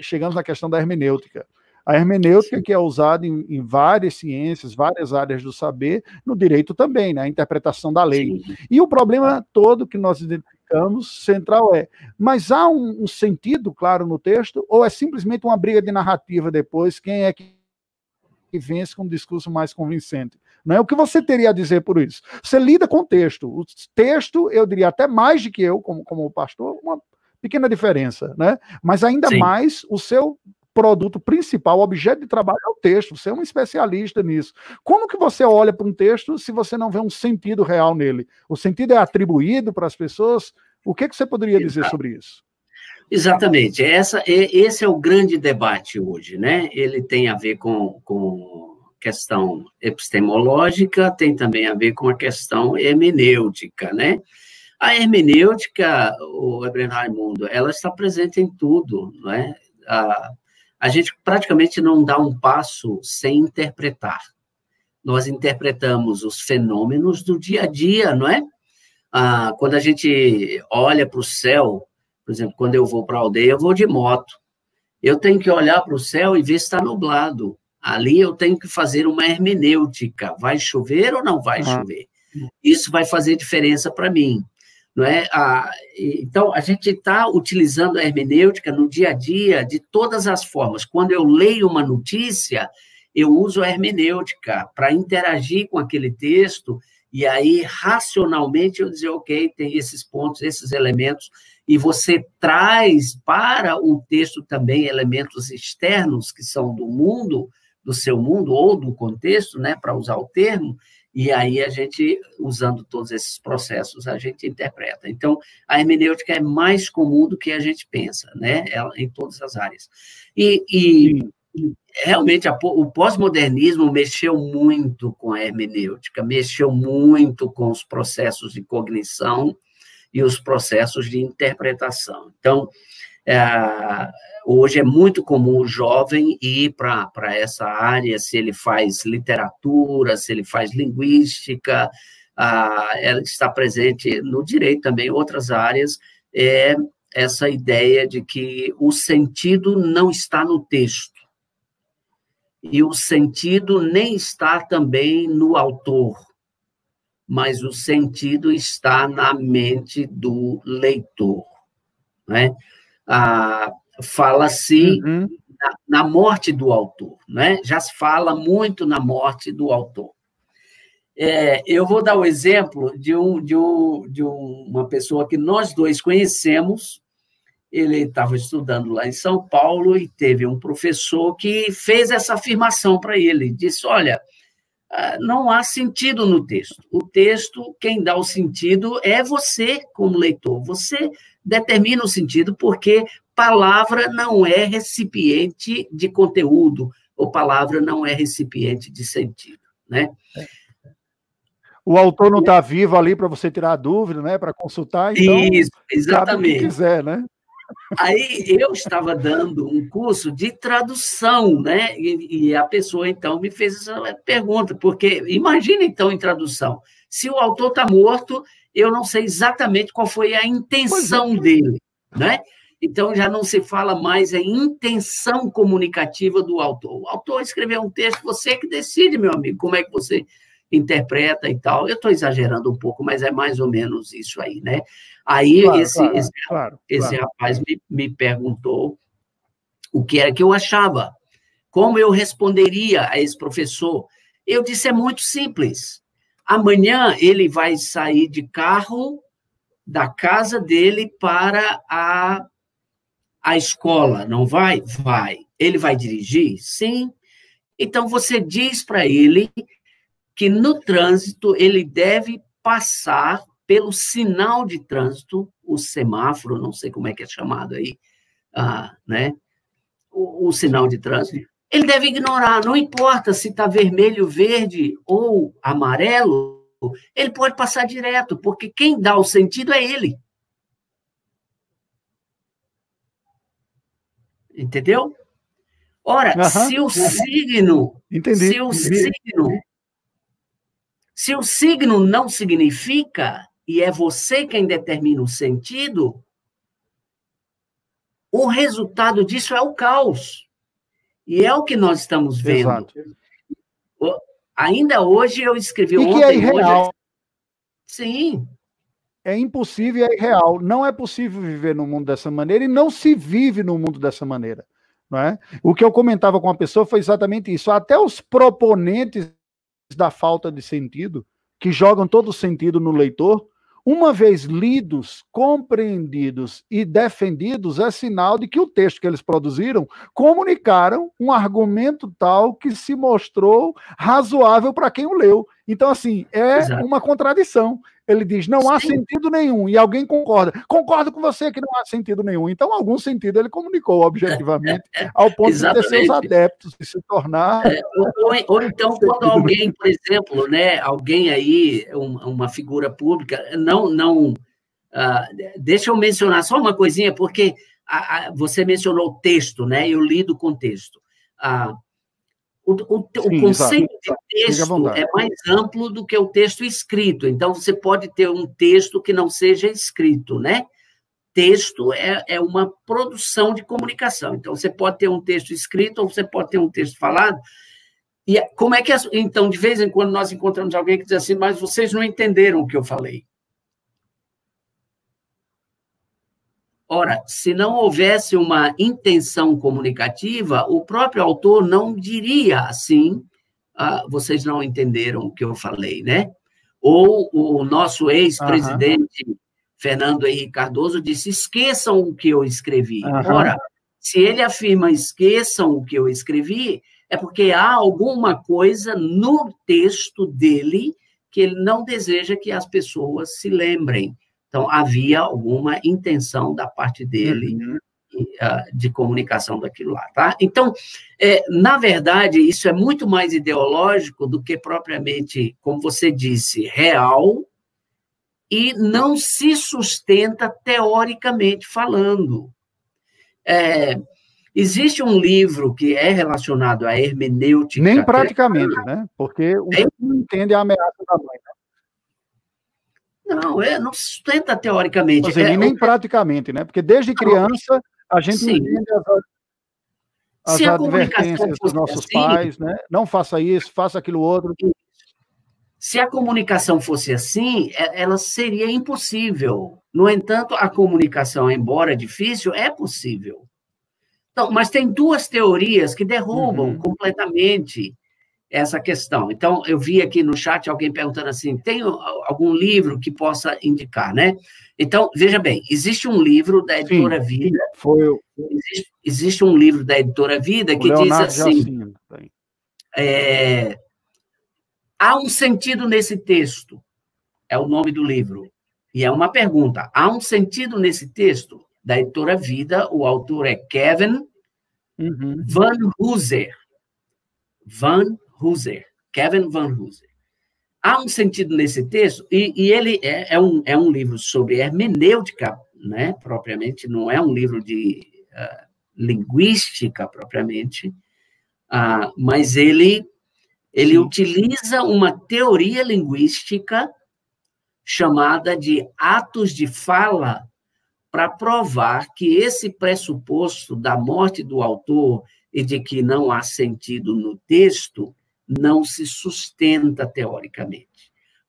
chegamos na questão da hermenêutica. A hermenêutica Sim. que é usada em, em, várias ciências, várias áreas do saber, no direito também, né? a interpretação da lei. Sim. E o problema todo que nós identificamos, central é, mas há um, um, sentido claro no texto, ou é simplesmente uma briga de narrativa depois, quem é que vence com um discurso mais convincente? Não é o que você teria a dizer por isso? Você lida com o texto. O texto, eu diria até mais do que eu, como, como pastor, uma pequena diferença, né? Mas ainda Sim. mais o seu produto principal, objeto de trabalho é o texto. Você é um especialista nisso. Como que você olha para um texto se você não vê um sentido real nele? O sentido é atribuído para as pessoas? O que, que você poderia dizer sobre isso? Exatamente. Essa, esse é o grande debate hoje, né? Ele tem a ver com, com questão epistemológica, tem também a ver com a questão hermenêutica, né? A hermenêutica, o Hebreu Raimundo, ela está presente em tudo, não é? A, a gente praticamente não dá um passo sem interpretar. Nós interpretamos os fenômenos do dia a dia, não é? Ah, quando a gente olha para o céu, por exemplo, quando eu vou para a aldeia, eu vou de moto. Eu tenho que olhar para o céu e ver se está nublado. Ali eu tenho que fazer uma hermenêutica. Vai chover ou não vai ah. chover? Isso vai fazer diferença para mim. Não é? Então, a gente está utilizando a hermenêutica no dia a dia de todas as formas. Quando eu leio uma notícia, eu uso a hermenêutica para interagir com aquele texto e aí, racionalmente, eu dizer, ok, tem esses pontos, esses elementos, e você traz para o texto também elementos externos que são do mundo, do seu mundo ou do contexto, né, para usar o termo, e aí a gente, usando todos esses processos, a gente interpreta. Então, a hermenêutica é mais comum do que a gente pensa, né, Ela, em todas as áreas. E, e realmente a, o pós-modernismo mexeu muito com a hermenêutica, mexeu muito com os processos de cognição e os processos de interpretação. Então, hoje é muito comum o jovem ir para essa área, se ele faz literatura, se ele faz linguística, ela está presente no direito também, outras áreas, é essa ideia de que o sentido não está no texto, e o sentido nem está também no autor, mas o sentido está na mente do leitor. Né? Ah, Fala-se uhum. na, na, morte do autor, né? já se fala muito na morte do autor. É, eu vou dar o exemplo de, um, de, um, de uma pessoa que nós dois conhecemos, ele estava estudando lá em São Paulo e teve um professor que fez essa afirmação para ele, disse, olha, ah, não há sentido no texto. O texto, quem dá o sentido é você como leitor. Você determina o sentido porque palavra não é recipiente de conteúdo, ou palavra não é recipiente de sentido, né? O autor não está vivo ali para você tirar dúvida, né? Para consultar, então. Isso, exatamente. Sabe quiser, né? Aí eu estava dando um curso de tradução, né? E, e, a pessoa então me fez essa pergunta, porque imagina então em tradução, se o autor está morto, eu não sei exatamente qual foi a intenção é. dele, né? Então já não se fala mais em intenção comunicativa do autor. O autor escreveu um texto, você que decide, meu amigo, como é que você interpreta e tal. Eu estou exagerando um pouco, mas é mais ou menos isso aí, né? Aí claro, esse, claro, esse, claro, esse rapaz me, me perguntou o que era que eu achava, como eu responderia a esse professor. Eu disse: é muito simples. Amanhã ele vai sair de carro da casa dele para a, a escola, não vai? Vai. Ele vai dirigir? Sim. Então você diz para ele que no trânsito ele deve passar pelo sinal de trânsito, o semáforo, não sei como é que é chamado aí, ah, né? O, o sinal de trânsito. Ele deve ignorar, não importa se está vermelho, verde ou amarelo, ele pode passar direto, porque quem dá o sentido é ele. Entendeu? Ora, uhum. se o signo, Entendi. se o signo se o signo não significa, e é você quem determina o sentido, o resultado disso é o caos. E é o que nós estamos vendo. Exato. Ainda hoje eu escrevi e ontem. Que é irreal. Hoje... Sim. É impossível e é irreal. Não é possível viver no mundo dessa maneira e não se vive no mundo dessa maneira. Não é? O que eu comentava com a pessoa foi exatamente isso. Até os proponentes da falta de sentido, que jogam todo o sentido no leitor, uma vez lidos, compreendidos e defendidos, é sinal de que o texto que eles produziram comunicaram um argumento tal que se mostrou razoável para quem o leu. Então, assim, é Exato. uma contradição. Ele diz: não Sim. há sentido nenhum, e alguém concorda. Concordo com você que não há sentido nenhum. Então, algum sentido ele comunicou objetivamente, ao ponto de ter seus adeptos, de se tornar. É, ou, ou, então, quando alguém, por exemplo, né, alguém aí, uma figura pública, não. não uh, deixa eu mencionar só uma coisinha, porque a, a, você mencionou o texto, né? Eu li do contexto. Uh, o, o, Sim, o conceito exato. de texto é mais amplo do que o texto escrito. Então, você pode ter um texto que não seja escrito, né? texto é, é uma produção de comunicação. Então, você pode ter um texto escrito ou você pode ter um texto falado. E é, como é que. As, então, de vez em quando, nós encontramos alguém que diz assim, mas vocês não entenderam o que eu falei. Ora, se não houvesse uma intenção comunicativa, o próprio autor não diria assim, ah, vocês não entenderam o que eu falei, né? Ou o nosso ex-presidente uhum. Fernando Henrique Cardoso disse: esqueçam o que eu escrevi. Uhum. Ora, se ele afirma esqueçam o que eu escrevi, é porque há alguma coisa no texto dele que ele não deseja que as pessoas se lembrem. Então, havia alguma intenção da parte dele uhum. uh, de comunicação daquilo lá, tá? Então, é, na verdade, isso é muito mais ideológico do que propriamente, como você disse, real e não se sustenta teoricamente falando. É, existe um livro que é relacionado à hermenêutica. Nem praticamente, né? Porque o é, não entende a ameaça da mãe. Né? Não, é, não se sustenta teoricamente. É, nem praticamente, né? Porque desde criança a gente Sim. entende as, as advertências dos nossos assim, pais, né? Não faça isso, faça aquilo outro. Se a comunicação fosse assim, é, ela seria impossível. No entanto, a comunicação, embora difícil, é possível. Então, mas tem duas teorias que derrubam uhum. completamente essa questão. Então, eu vi aqui no chat alguém perguntando assim: tem algum livro que possa indicar, né? Então, veja bem, existe um livro da editora Sim, Vida. Foi existe, existe, um livro da editora Vida que diz assim: é, há um sentido nesse texto. É o nome do livro. E é uma pergunta: há um sentido nesse texto? Da editora Vida, o autor é Kevin uhum. Van Hooser. Van Hooser, Kevin Van Hooser. Há um sentido nesse texto, e, e ele é, é, um, é um livro sobre hermenêutica, né, propriamente, não é um livro de uh, linguística, propriamente, uh, mas ele, ele utiliza uma teoria linguística chamada de atos de fala para provar que esse pressuposto da morte do autor e de que não há sentido no texto não se sustenta teoricamente.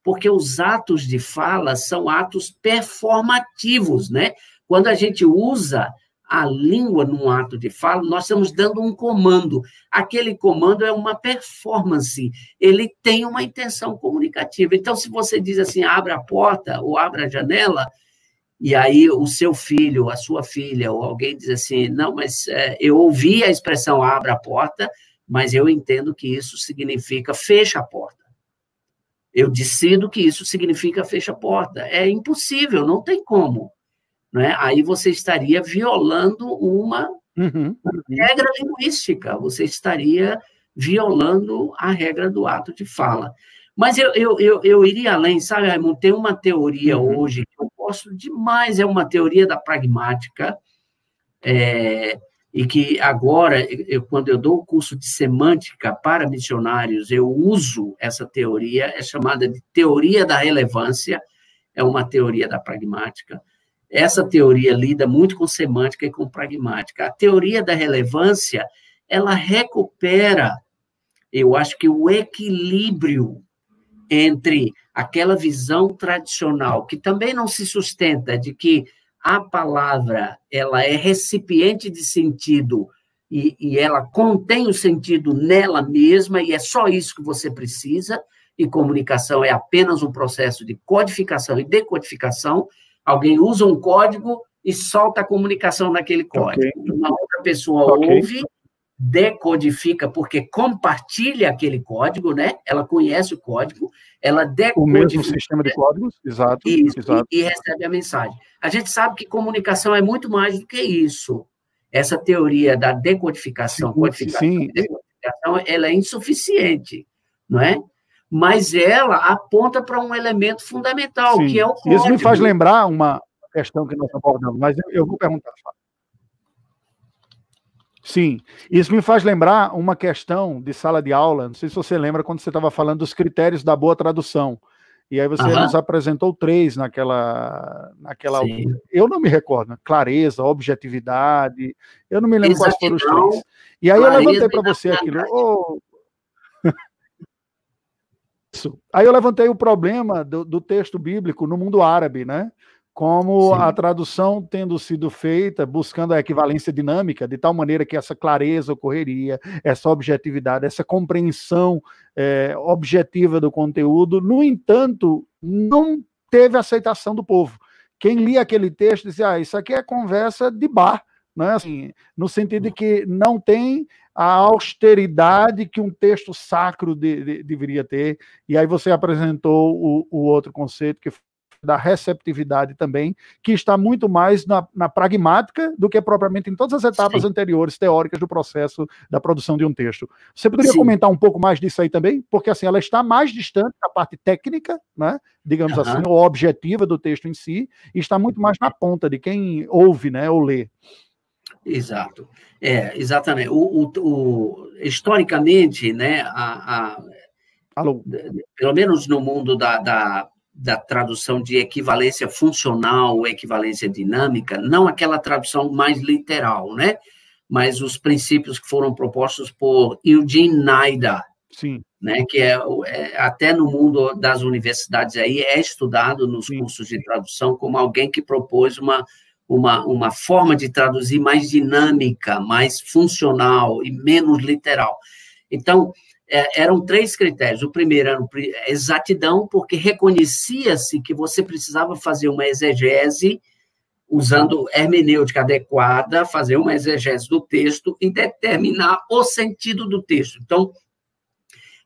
Porque os atos de fala são atos performativos, né? Quando a gente usa a língua num ato de fala, nós estamos dando um comando. Aquele comando é uma performance, ele tem uma intenção comunicativa. Então, se você diz assim, abra a porta ou abra a janela, e aí o seu filho, a sua filha, ou alguém diz assim, não, mas é, eu ouvi a expressão abra a porta, mas eu entendo que isso significa fecha a porta. Eu decido que isso significa fecha a porta. É impossível, não tem como. Né? Aí você estaria violando uma, uhum, regra linguística, você estaria violando a regra do ato de fala. Mas eu, eu, eu, eu iria além, sabe, Raimundo? Tem uma teoria uhum. hoje que eu gosto demais, é uma teoria da pragmática, é, e que agora, eu, quando eu dou o curso de semântica para missionários, eu uso essa teoria, é chamada de teoria da relevância, é uma teoria da pragmática. Essa teoria lida muito com semântica e com pragmática. A teoria da relevância, ela recupera, eu acho que o equilíbrio entre aquela visão tradicional, que também não se sustenta de que a palavra ela é recipiente de sentido e, e, ela contém o sentido nela mesma e é só isso que você precisa e comunicação é apenas um processo de codificação e decodificação alguém usa um código e solta a comunicação naquele código okay. uma outra pessoa okay. ouve decodifica porque compartilha aquele código, né? Ela conhece o código, ela decodifica. O mesmo sistema de códigos, exato. Isso, exato. E, e, recebe a mensagem. A gente sabe que comunicação é muito mais do que isso. Essa teoria da decodificação, sim, codificação, sim. decodificação, ela é insuficiente, não é? Mas ela aponta para um elemento fundamental, sim. que é o código. Isso me faz lembrar uma questão que nós abordamos, mas eu, eu vou perguntar. Sim, isso me faz lembrar uma questão de sala de aula. Não sei se você lembra quando você estava falando dos critérios da boa tradução. E aí você uhum. nos apresentou três naquela. naquela eu não me recordo, né? clareza, objetividade. Eu não me lembro quais foram os três. E aí eu levantei para você aquilo. Oh... Isso. Aí eu levantei o problema do, do texto bíblico no mundo árabe, né? Como Sim. a tradução tendo sido feita buscando a equivalência dinâmica, de tal maneira que essa clareza ocorreria, essa objetividade, essa compreensão é, objetiva do conteúdo, no entanto, não teve aceitação do povo. Quem lia aquele texto dizia: ah, isso aqui é conversa de bar, né? assim, no sentido de que não tem a austeridade que um texto sacro de, de, deveria ter. E aí você apresentou o, o outro conceito que da receptividade também, que está muito mais na, na pragmática do que propriamente em todas as etapas Sim. anteriores teóricas do processo da produção de um texto. Você poderia Sim. comentar um pouco mais disso aí também? Porque assim, ela está mais distante da parte técnica, né? digamos uhum. assim, ou objetiva do texto em si, e está muito mais na ponta de quem ouve né, ou lê. Exato. É, exatamente. O, o, o, historicamente, né, a, a, Alô. pelo menos no mundo da, da da tradução de equivalência funcional ou equivalência dinâmica, não aquela tradução mais literal, né? Mas os princípios que foram propostos por Eugene Naida, Sim. né? Que é, é, até no mundo das universidades aí é estudado nos Sim. cursos de tradução como alguém que propôs uma uma, uma forma de traduzir mais dinâmica, mais funcional e menos literal. Então, é, eram três critérios. O primeiro era exatidão, porque reconhecia-se que você precisava fazer uma exegese usando hermenêutica adequada, fazer uma exegese do texto e determinar o sentido do texto. Então,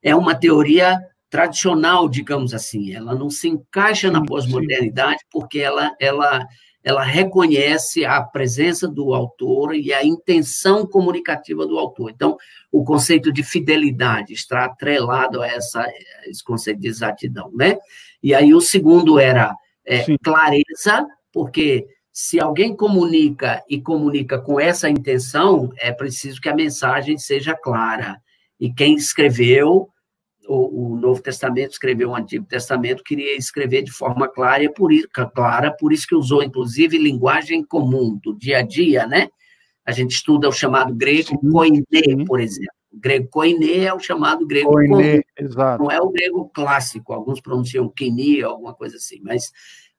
é uma teoria tradicional, digamos assim. Ela não se encaixa na pós-modernidade porque ela, ela ela reconhece a presença do autor e a intenção comunicativa do autor. Então, o conceito de fidelidade está atrelado a essa, esse conceito de exatidão, né? E aí o segundo era é, clareza, porque se alguém comunica e comunica com essa intenção, é preciso que a mensagem seja clara. E quem escreveu o, o, Novo Testamento escreveu o Antigo Testamento, queria escrever de forma clara, por isso, clara, por isso que usou, inclusive, linguagem comum, do dia a dia, né? A gente estuda o chamado grego koiné, por exemplo. O grego koiné é o chamado grego koiné, comum. Exato. Não é o grego clássico, alguns pronunciam kini, alguma coisa assim. Mas,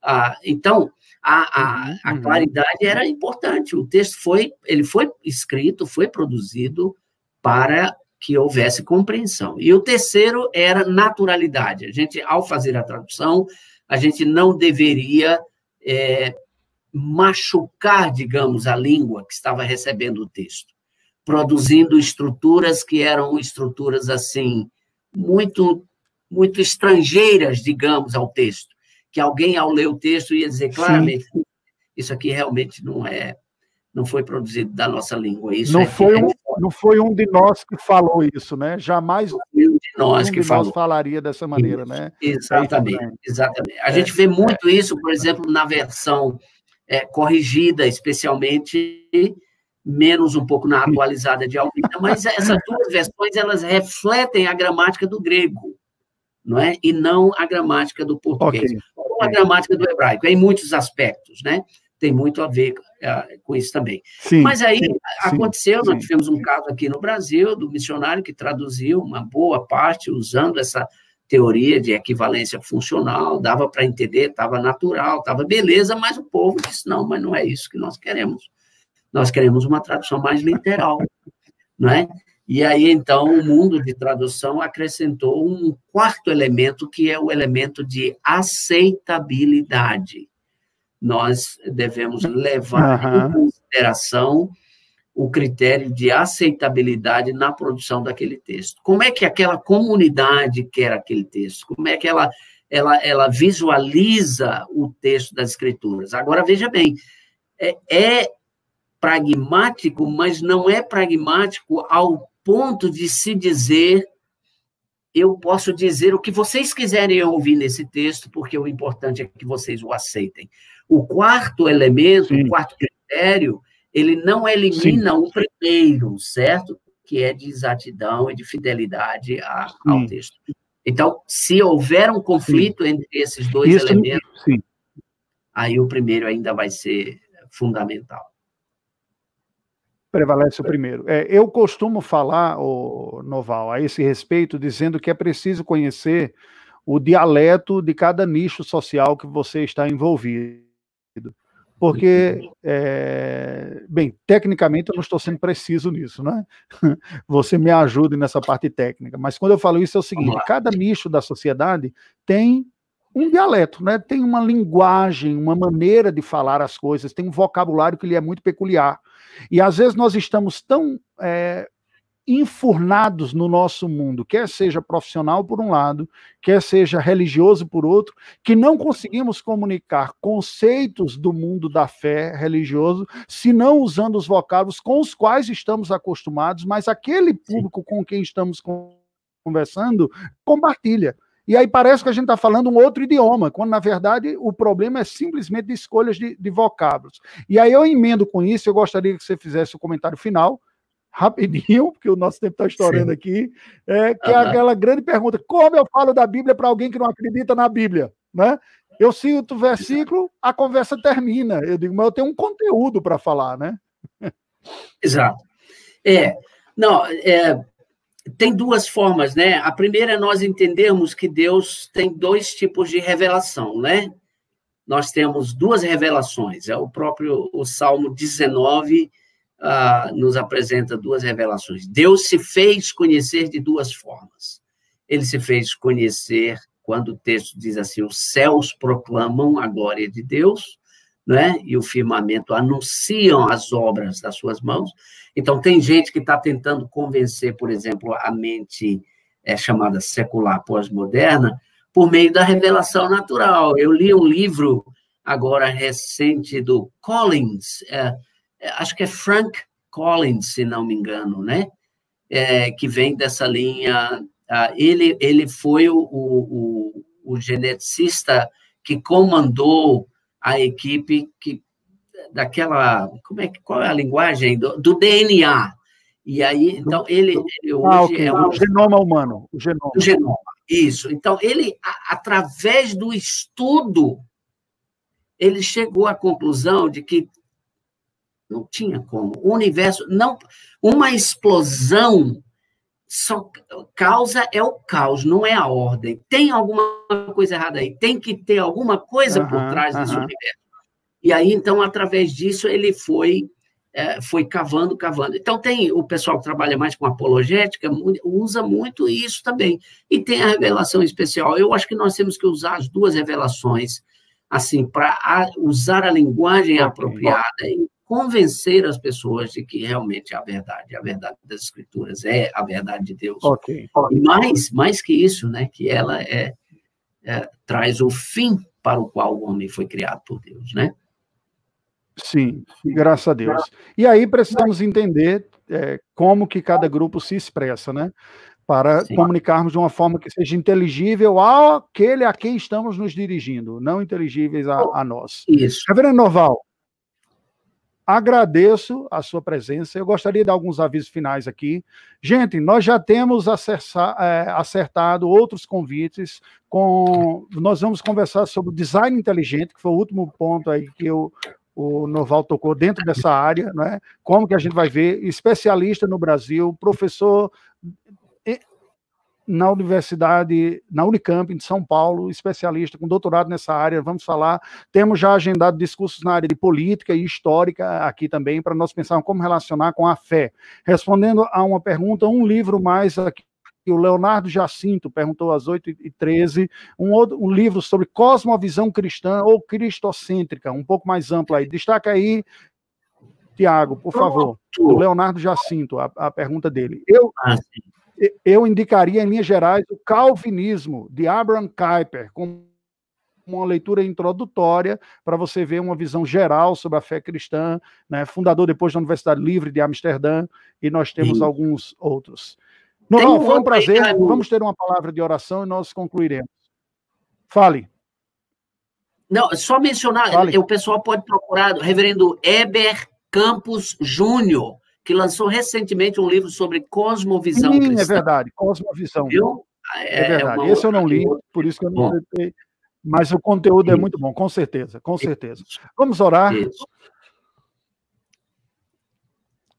ah, então, a, a, a uhum. claridade era importante. O texto foi, ele foi escrito, foi produzido para que houvesse compreensão. E o terceiro era naturalidade. A gente, ao fazer a tradução, a gente não deveria é, machucar, digamos, a língua que estava recebendo o texto, produzindo estruturas que eram estruturas assim muito muito estrangeiras, digamos, ao texto, que alguém ao ler o texto ia dizer claramente Sim. isso aqui realmente não é não foi produzido da nossa língua. Isso não é, foi um, não foi um de nós que falou isso, né? Jamais um de nós um que de falou. nós falaria dessa maneira, isso, né? Exatamente, exatamente. A é, gente vê muito isso, por exemplo, na versão é, corrigida, especialmente menos um pouco na atualizada de Almeida, mas essas duas versões elas refletem a gramática do grego, não é? E não a gramática do português. Okay. Ou a gramática do hebraico, em muitos aspectos, né? tem muito a ver com isso também. Sim, Mas aí sim, aconteceu, sim, nós tivemos um caso aqui no Brasil do missionário que traduziu uma boa parte usando essa teoria de equivalência funcional, dava para entender, estava natural, estava beleza, mas o povo disse, não, mas não é isso que nós queremos. Nós queremos uma tradução mais literal, não é? E aí, então, o mundo de tradução acrescentou um quarto elemento, que é o elemento de aceitabilidade nós devemos levar uhum. em consideração o critério de aceitabilidade na produção daquele texto. Como é que aquela comunidade quer aquele texto? Como é que ela, ela, ela visualiza o texto das escrituras? Agora, veja bem, é, é pragmático, mas não é pragmático ao ponto de se dizer eu posso dizer o que vocês quiserem ouvir nesse texto, porque o importante é que vocês o aceitem. O quarto elemento, Sim. o quarto critério, ele não elimina Sim. o primeiro, certo? Que é de exatidão e de fidelidade a, ao texto. Então, se houver um conflito sim. entre esses dois Isso, elementos, sim. aí o primeiro ainda vai ser fundamental. Prevalece o primeiro. É, eu costumo falar, o Noval, a esse respeito, dizendo que é preciso conhecer o dialeto de cada nicho social que você está envolvido. Porque, é, bem, tecnicamente eu não estou sendo preciso nisso, né? Você me ajude nessa parte técnica. Mas quando eu falo isso é o seguinte: cada nicho da sociedade tem um dialeto, né? Tem uma linguagem, uma maneira de falar as coisas, tem um vocabulário que lhe é muito peculiar. E às vezes nós estamos tão é, enfurnados no nosso mundo, quer seja profissional por um lado, quer seja religioso por outro, que não conseguimos comunicar conceitos do mundo da fé religioso, se não usando os vocábulos com os quais estamos acostumados, mas aquele público Sim. com quem estamos conversando compartilha. E aí parece que a gente está falando um outro idioma, quando na verdade o problema é simplesmente de escolhas de, de vocábulos. E aí eu emendo com isso, eu gostaria que você fizesse o comentário final, rapidinho, porque o nosso tempo está estourando Sim. aqui, é, que uhum. é aquela grande pergunta: como eu falo da Bíblia para alguém que não acredita na Bíblia? Né? Eu cito o versículo, a conversa termina. Eu digo, mas eu tenho um conteúdo para falar, né? Exato. É, não, é, tem duas formas, né? A primeira é nós entendermos que Deus tem dois tipos de revelação, né? Nós temos duas revelações. É o próprio o Salmo 19 uh, nos apresenta duas revelações. Deus se fez conhecer de duas formas. Ele se fez conhecer quando o texto diz assim: os céus proclamam a glória de Deus, né? e o firmamento anunciam as obras das suas mãos. Então, tem gente que está tentando convencer, por exemplo, a mente é, chamada secular pós-moderna, por meio da revelação natural. Eu li um livro agora recente do Collins, é, é, acho que é Frank Collins, se não me engano, né? É, que vem dessa linha. Uh, ele, ele foi o, o, o, geneticista que comandou a equipe que daquela como é qual é a linguagem do, do DNA e aí então ele, ele hoje ah, okay. é um, o genoma humano o genoma. o genoma isso então ele a, através do estudo ele chegou à conclusão de que não tinha como. O universo não. Uma explosão só causa é o caos, não é a ordem. Tem alguma coisa errada aí. Tem que ter alguma coisa uhum, por trás uhum. desse universo. E aí, então, através disso, ele foi é, foi cavando, cavando. Então, tem o pessoal que trabalha mais com apologética, usa muito isso também. E tem a revelação especial. Eu acho que nós temos que usar as duas revelações, assim, para usar a linguagem apropriada e convencer as pessoas de que realmente é a verdade, a verdade das escrituras é a verdade de Deus. Ok. E mais, mais que isso, né, que ela é, é, traz o fim para o qual o homem foi criado por Deus, né? Sim, graças a Deus. E aí precisamos entender é, como que cada grupo se expressa, né? Para Sim. comunicarmos de uma forma que seja inteligível àquele a quem estamos nos dirigindo, não inteligíveis a, a nós. Isso. Reverendo Noval, Agradeço a sua presença. Eu gostaria de dar alguns avisos finais aqui. Gente, nós já temos é, acertado outros convites. Com, nós vamos conversar sobre design inteligente, que foi o último ponto aí que eu, o Noval tocou dentro dessa área, né? Como que a gente vai ver especialista no Brasil, professor na Universidade, na Unicamp, em São Paulo, especialista com doutorado nessa área, vamos falar. Temos já agendado discursos na área de política e histórica aqui também, para nós pensarmos como relacionar com a fé. Respondendo a uma pergunta, um livro mais aqui o Leonardo Jacinto perguntou às 8h13, um, outro, um livro sobre cosmovisão cristã ou cristocêntrica, um pouco mais amplo aí. Destaca aí, Tiago, por favor. O Leonardo Jacinto, a, a pergunta dele. Eu, ah, eu indicaria, em linhas gerais, o Calvinismo, de Abraham Kuyper, com uma leitura introdutória para você ver uma visão geral sobre a fé cristã, né? fundador depois da Universidade Livre de Amsterdã, e nós temos Sim. alguns outros. Não, foi um prazer. Vamos ter uma palavra de oração e nós concluiremos. Fale. Não, só mencionar, Fale. o pessoal pode procurar o reverendo Eber Campos Júnior, que lançou recentemente um livro sobre cosmovisão Sim, é cristã. é verdade, cosmovisão. Viu? É, é verdade. É Esse eu não li, por isso que eu não tentei. Mas o conteúdo é isso. é muito bom, com certeza, com certeza. Vamos orar. Isso.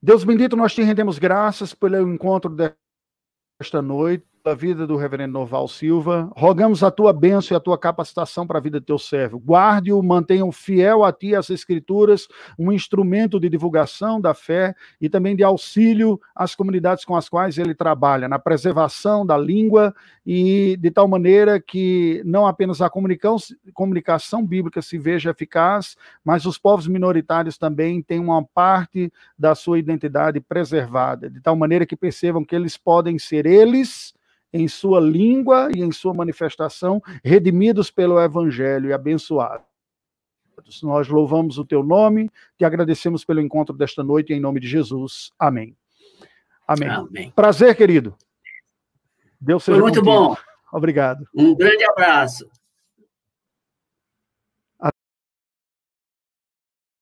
Deus bendito, nós te rendemos graças pelo encontro desta noite a vida do reverendo Noval Silva. Rogamos a tua bênção e a tua capacitação para a vida do teu servo. Guarde-o, mantenha-o fiel a ti, as escrituras, um instrumento de divulgação da fé e também de auxílio às comunidades com as quais ele trabalha, na preservação da língua e de tal maneira que não apenas a comunicação bíblica se veja eficaz, mas os povos minoritários também têm uma parte da sua identidade preservada, de tal maneira que percebam que eles podem ser eles em sua língua e em sua manifestação, redimidos pelo Evangelho e abençoados. Nós louvamos o teu nome, te agradecemos pelo encontro desta noite, em nome de Jesus. Amém. Amém. Amém. Prazer, querido. Deus seja Foi muito contigo. bom. Obrigado. Um grande abraço.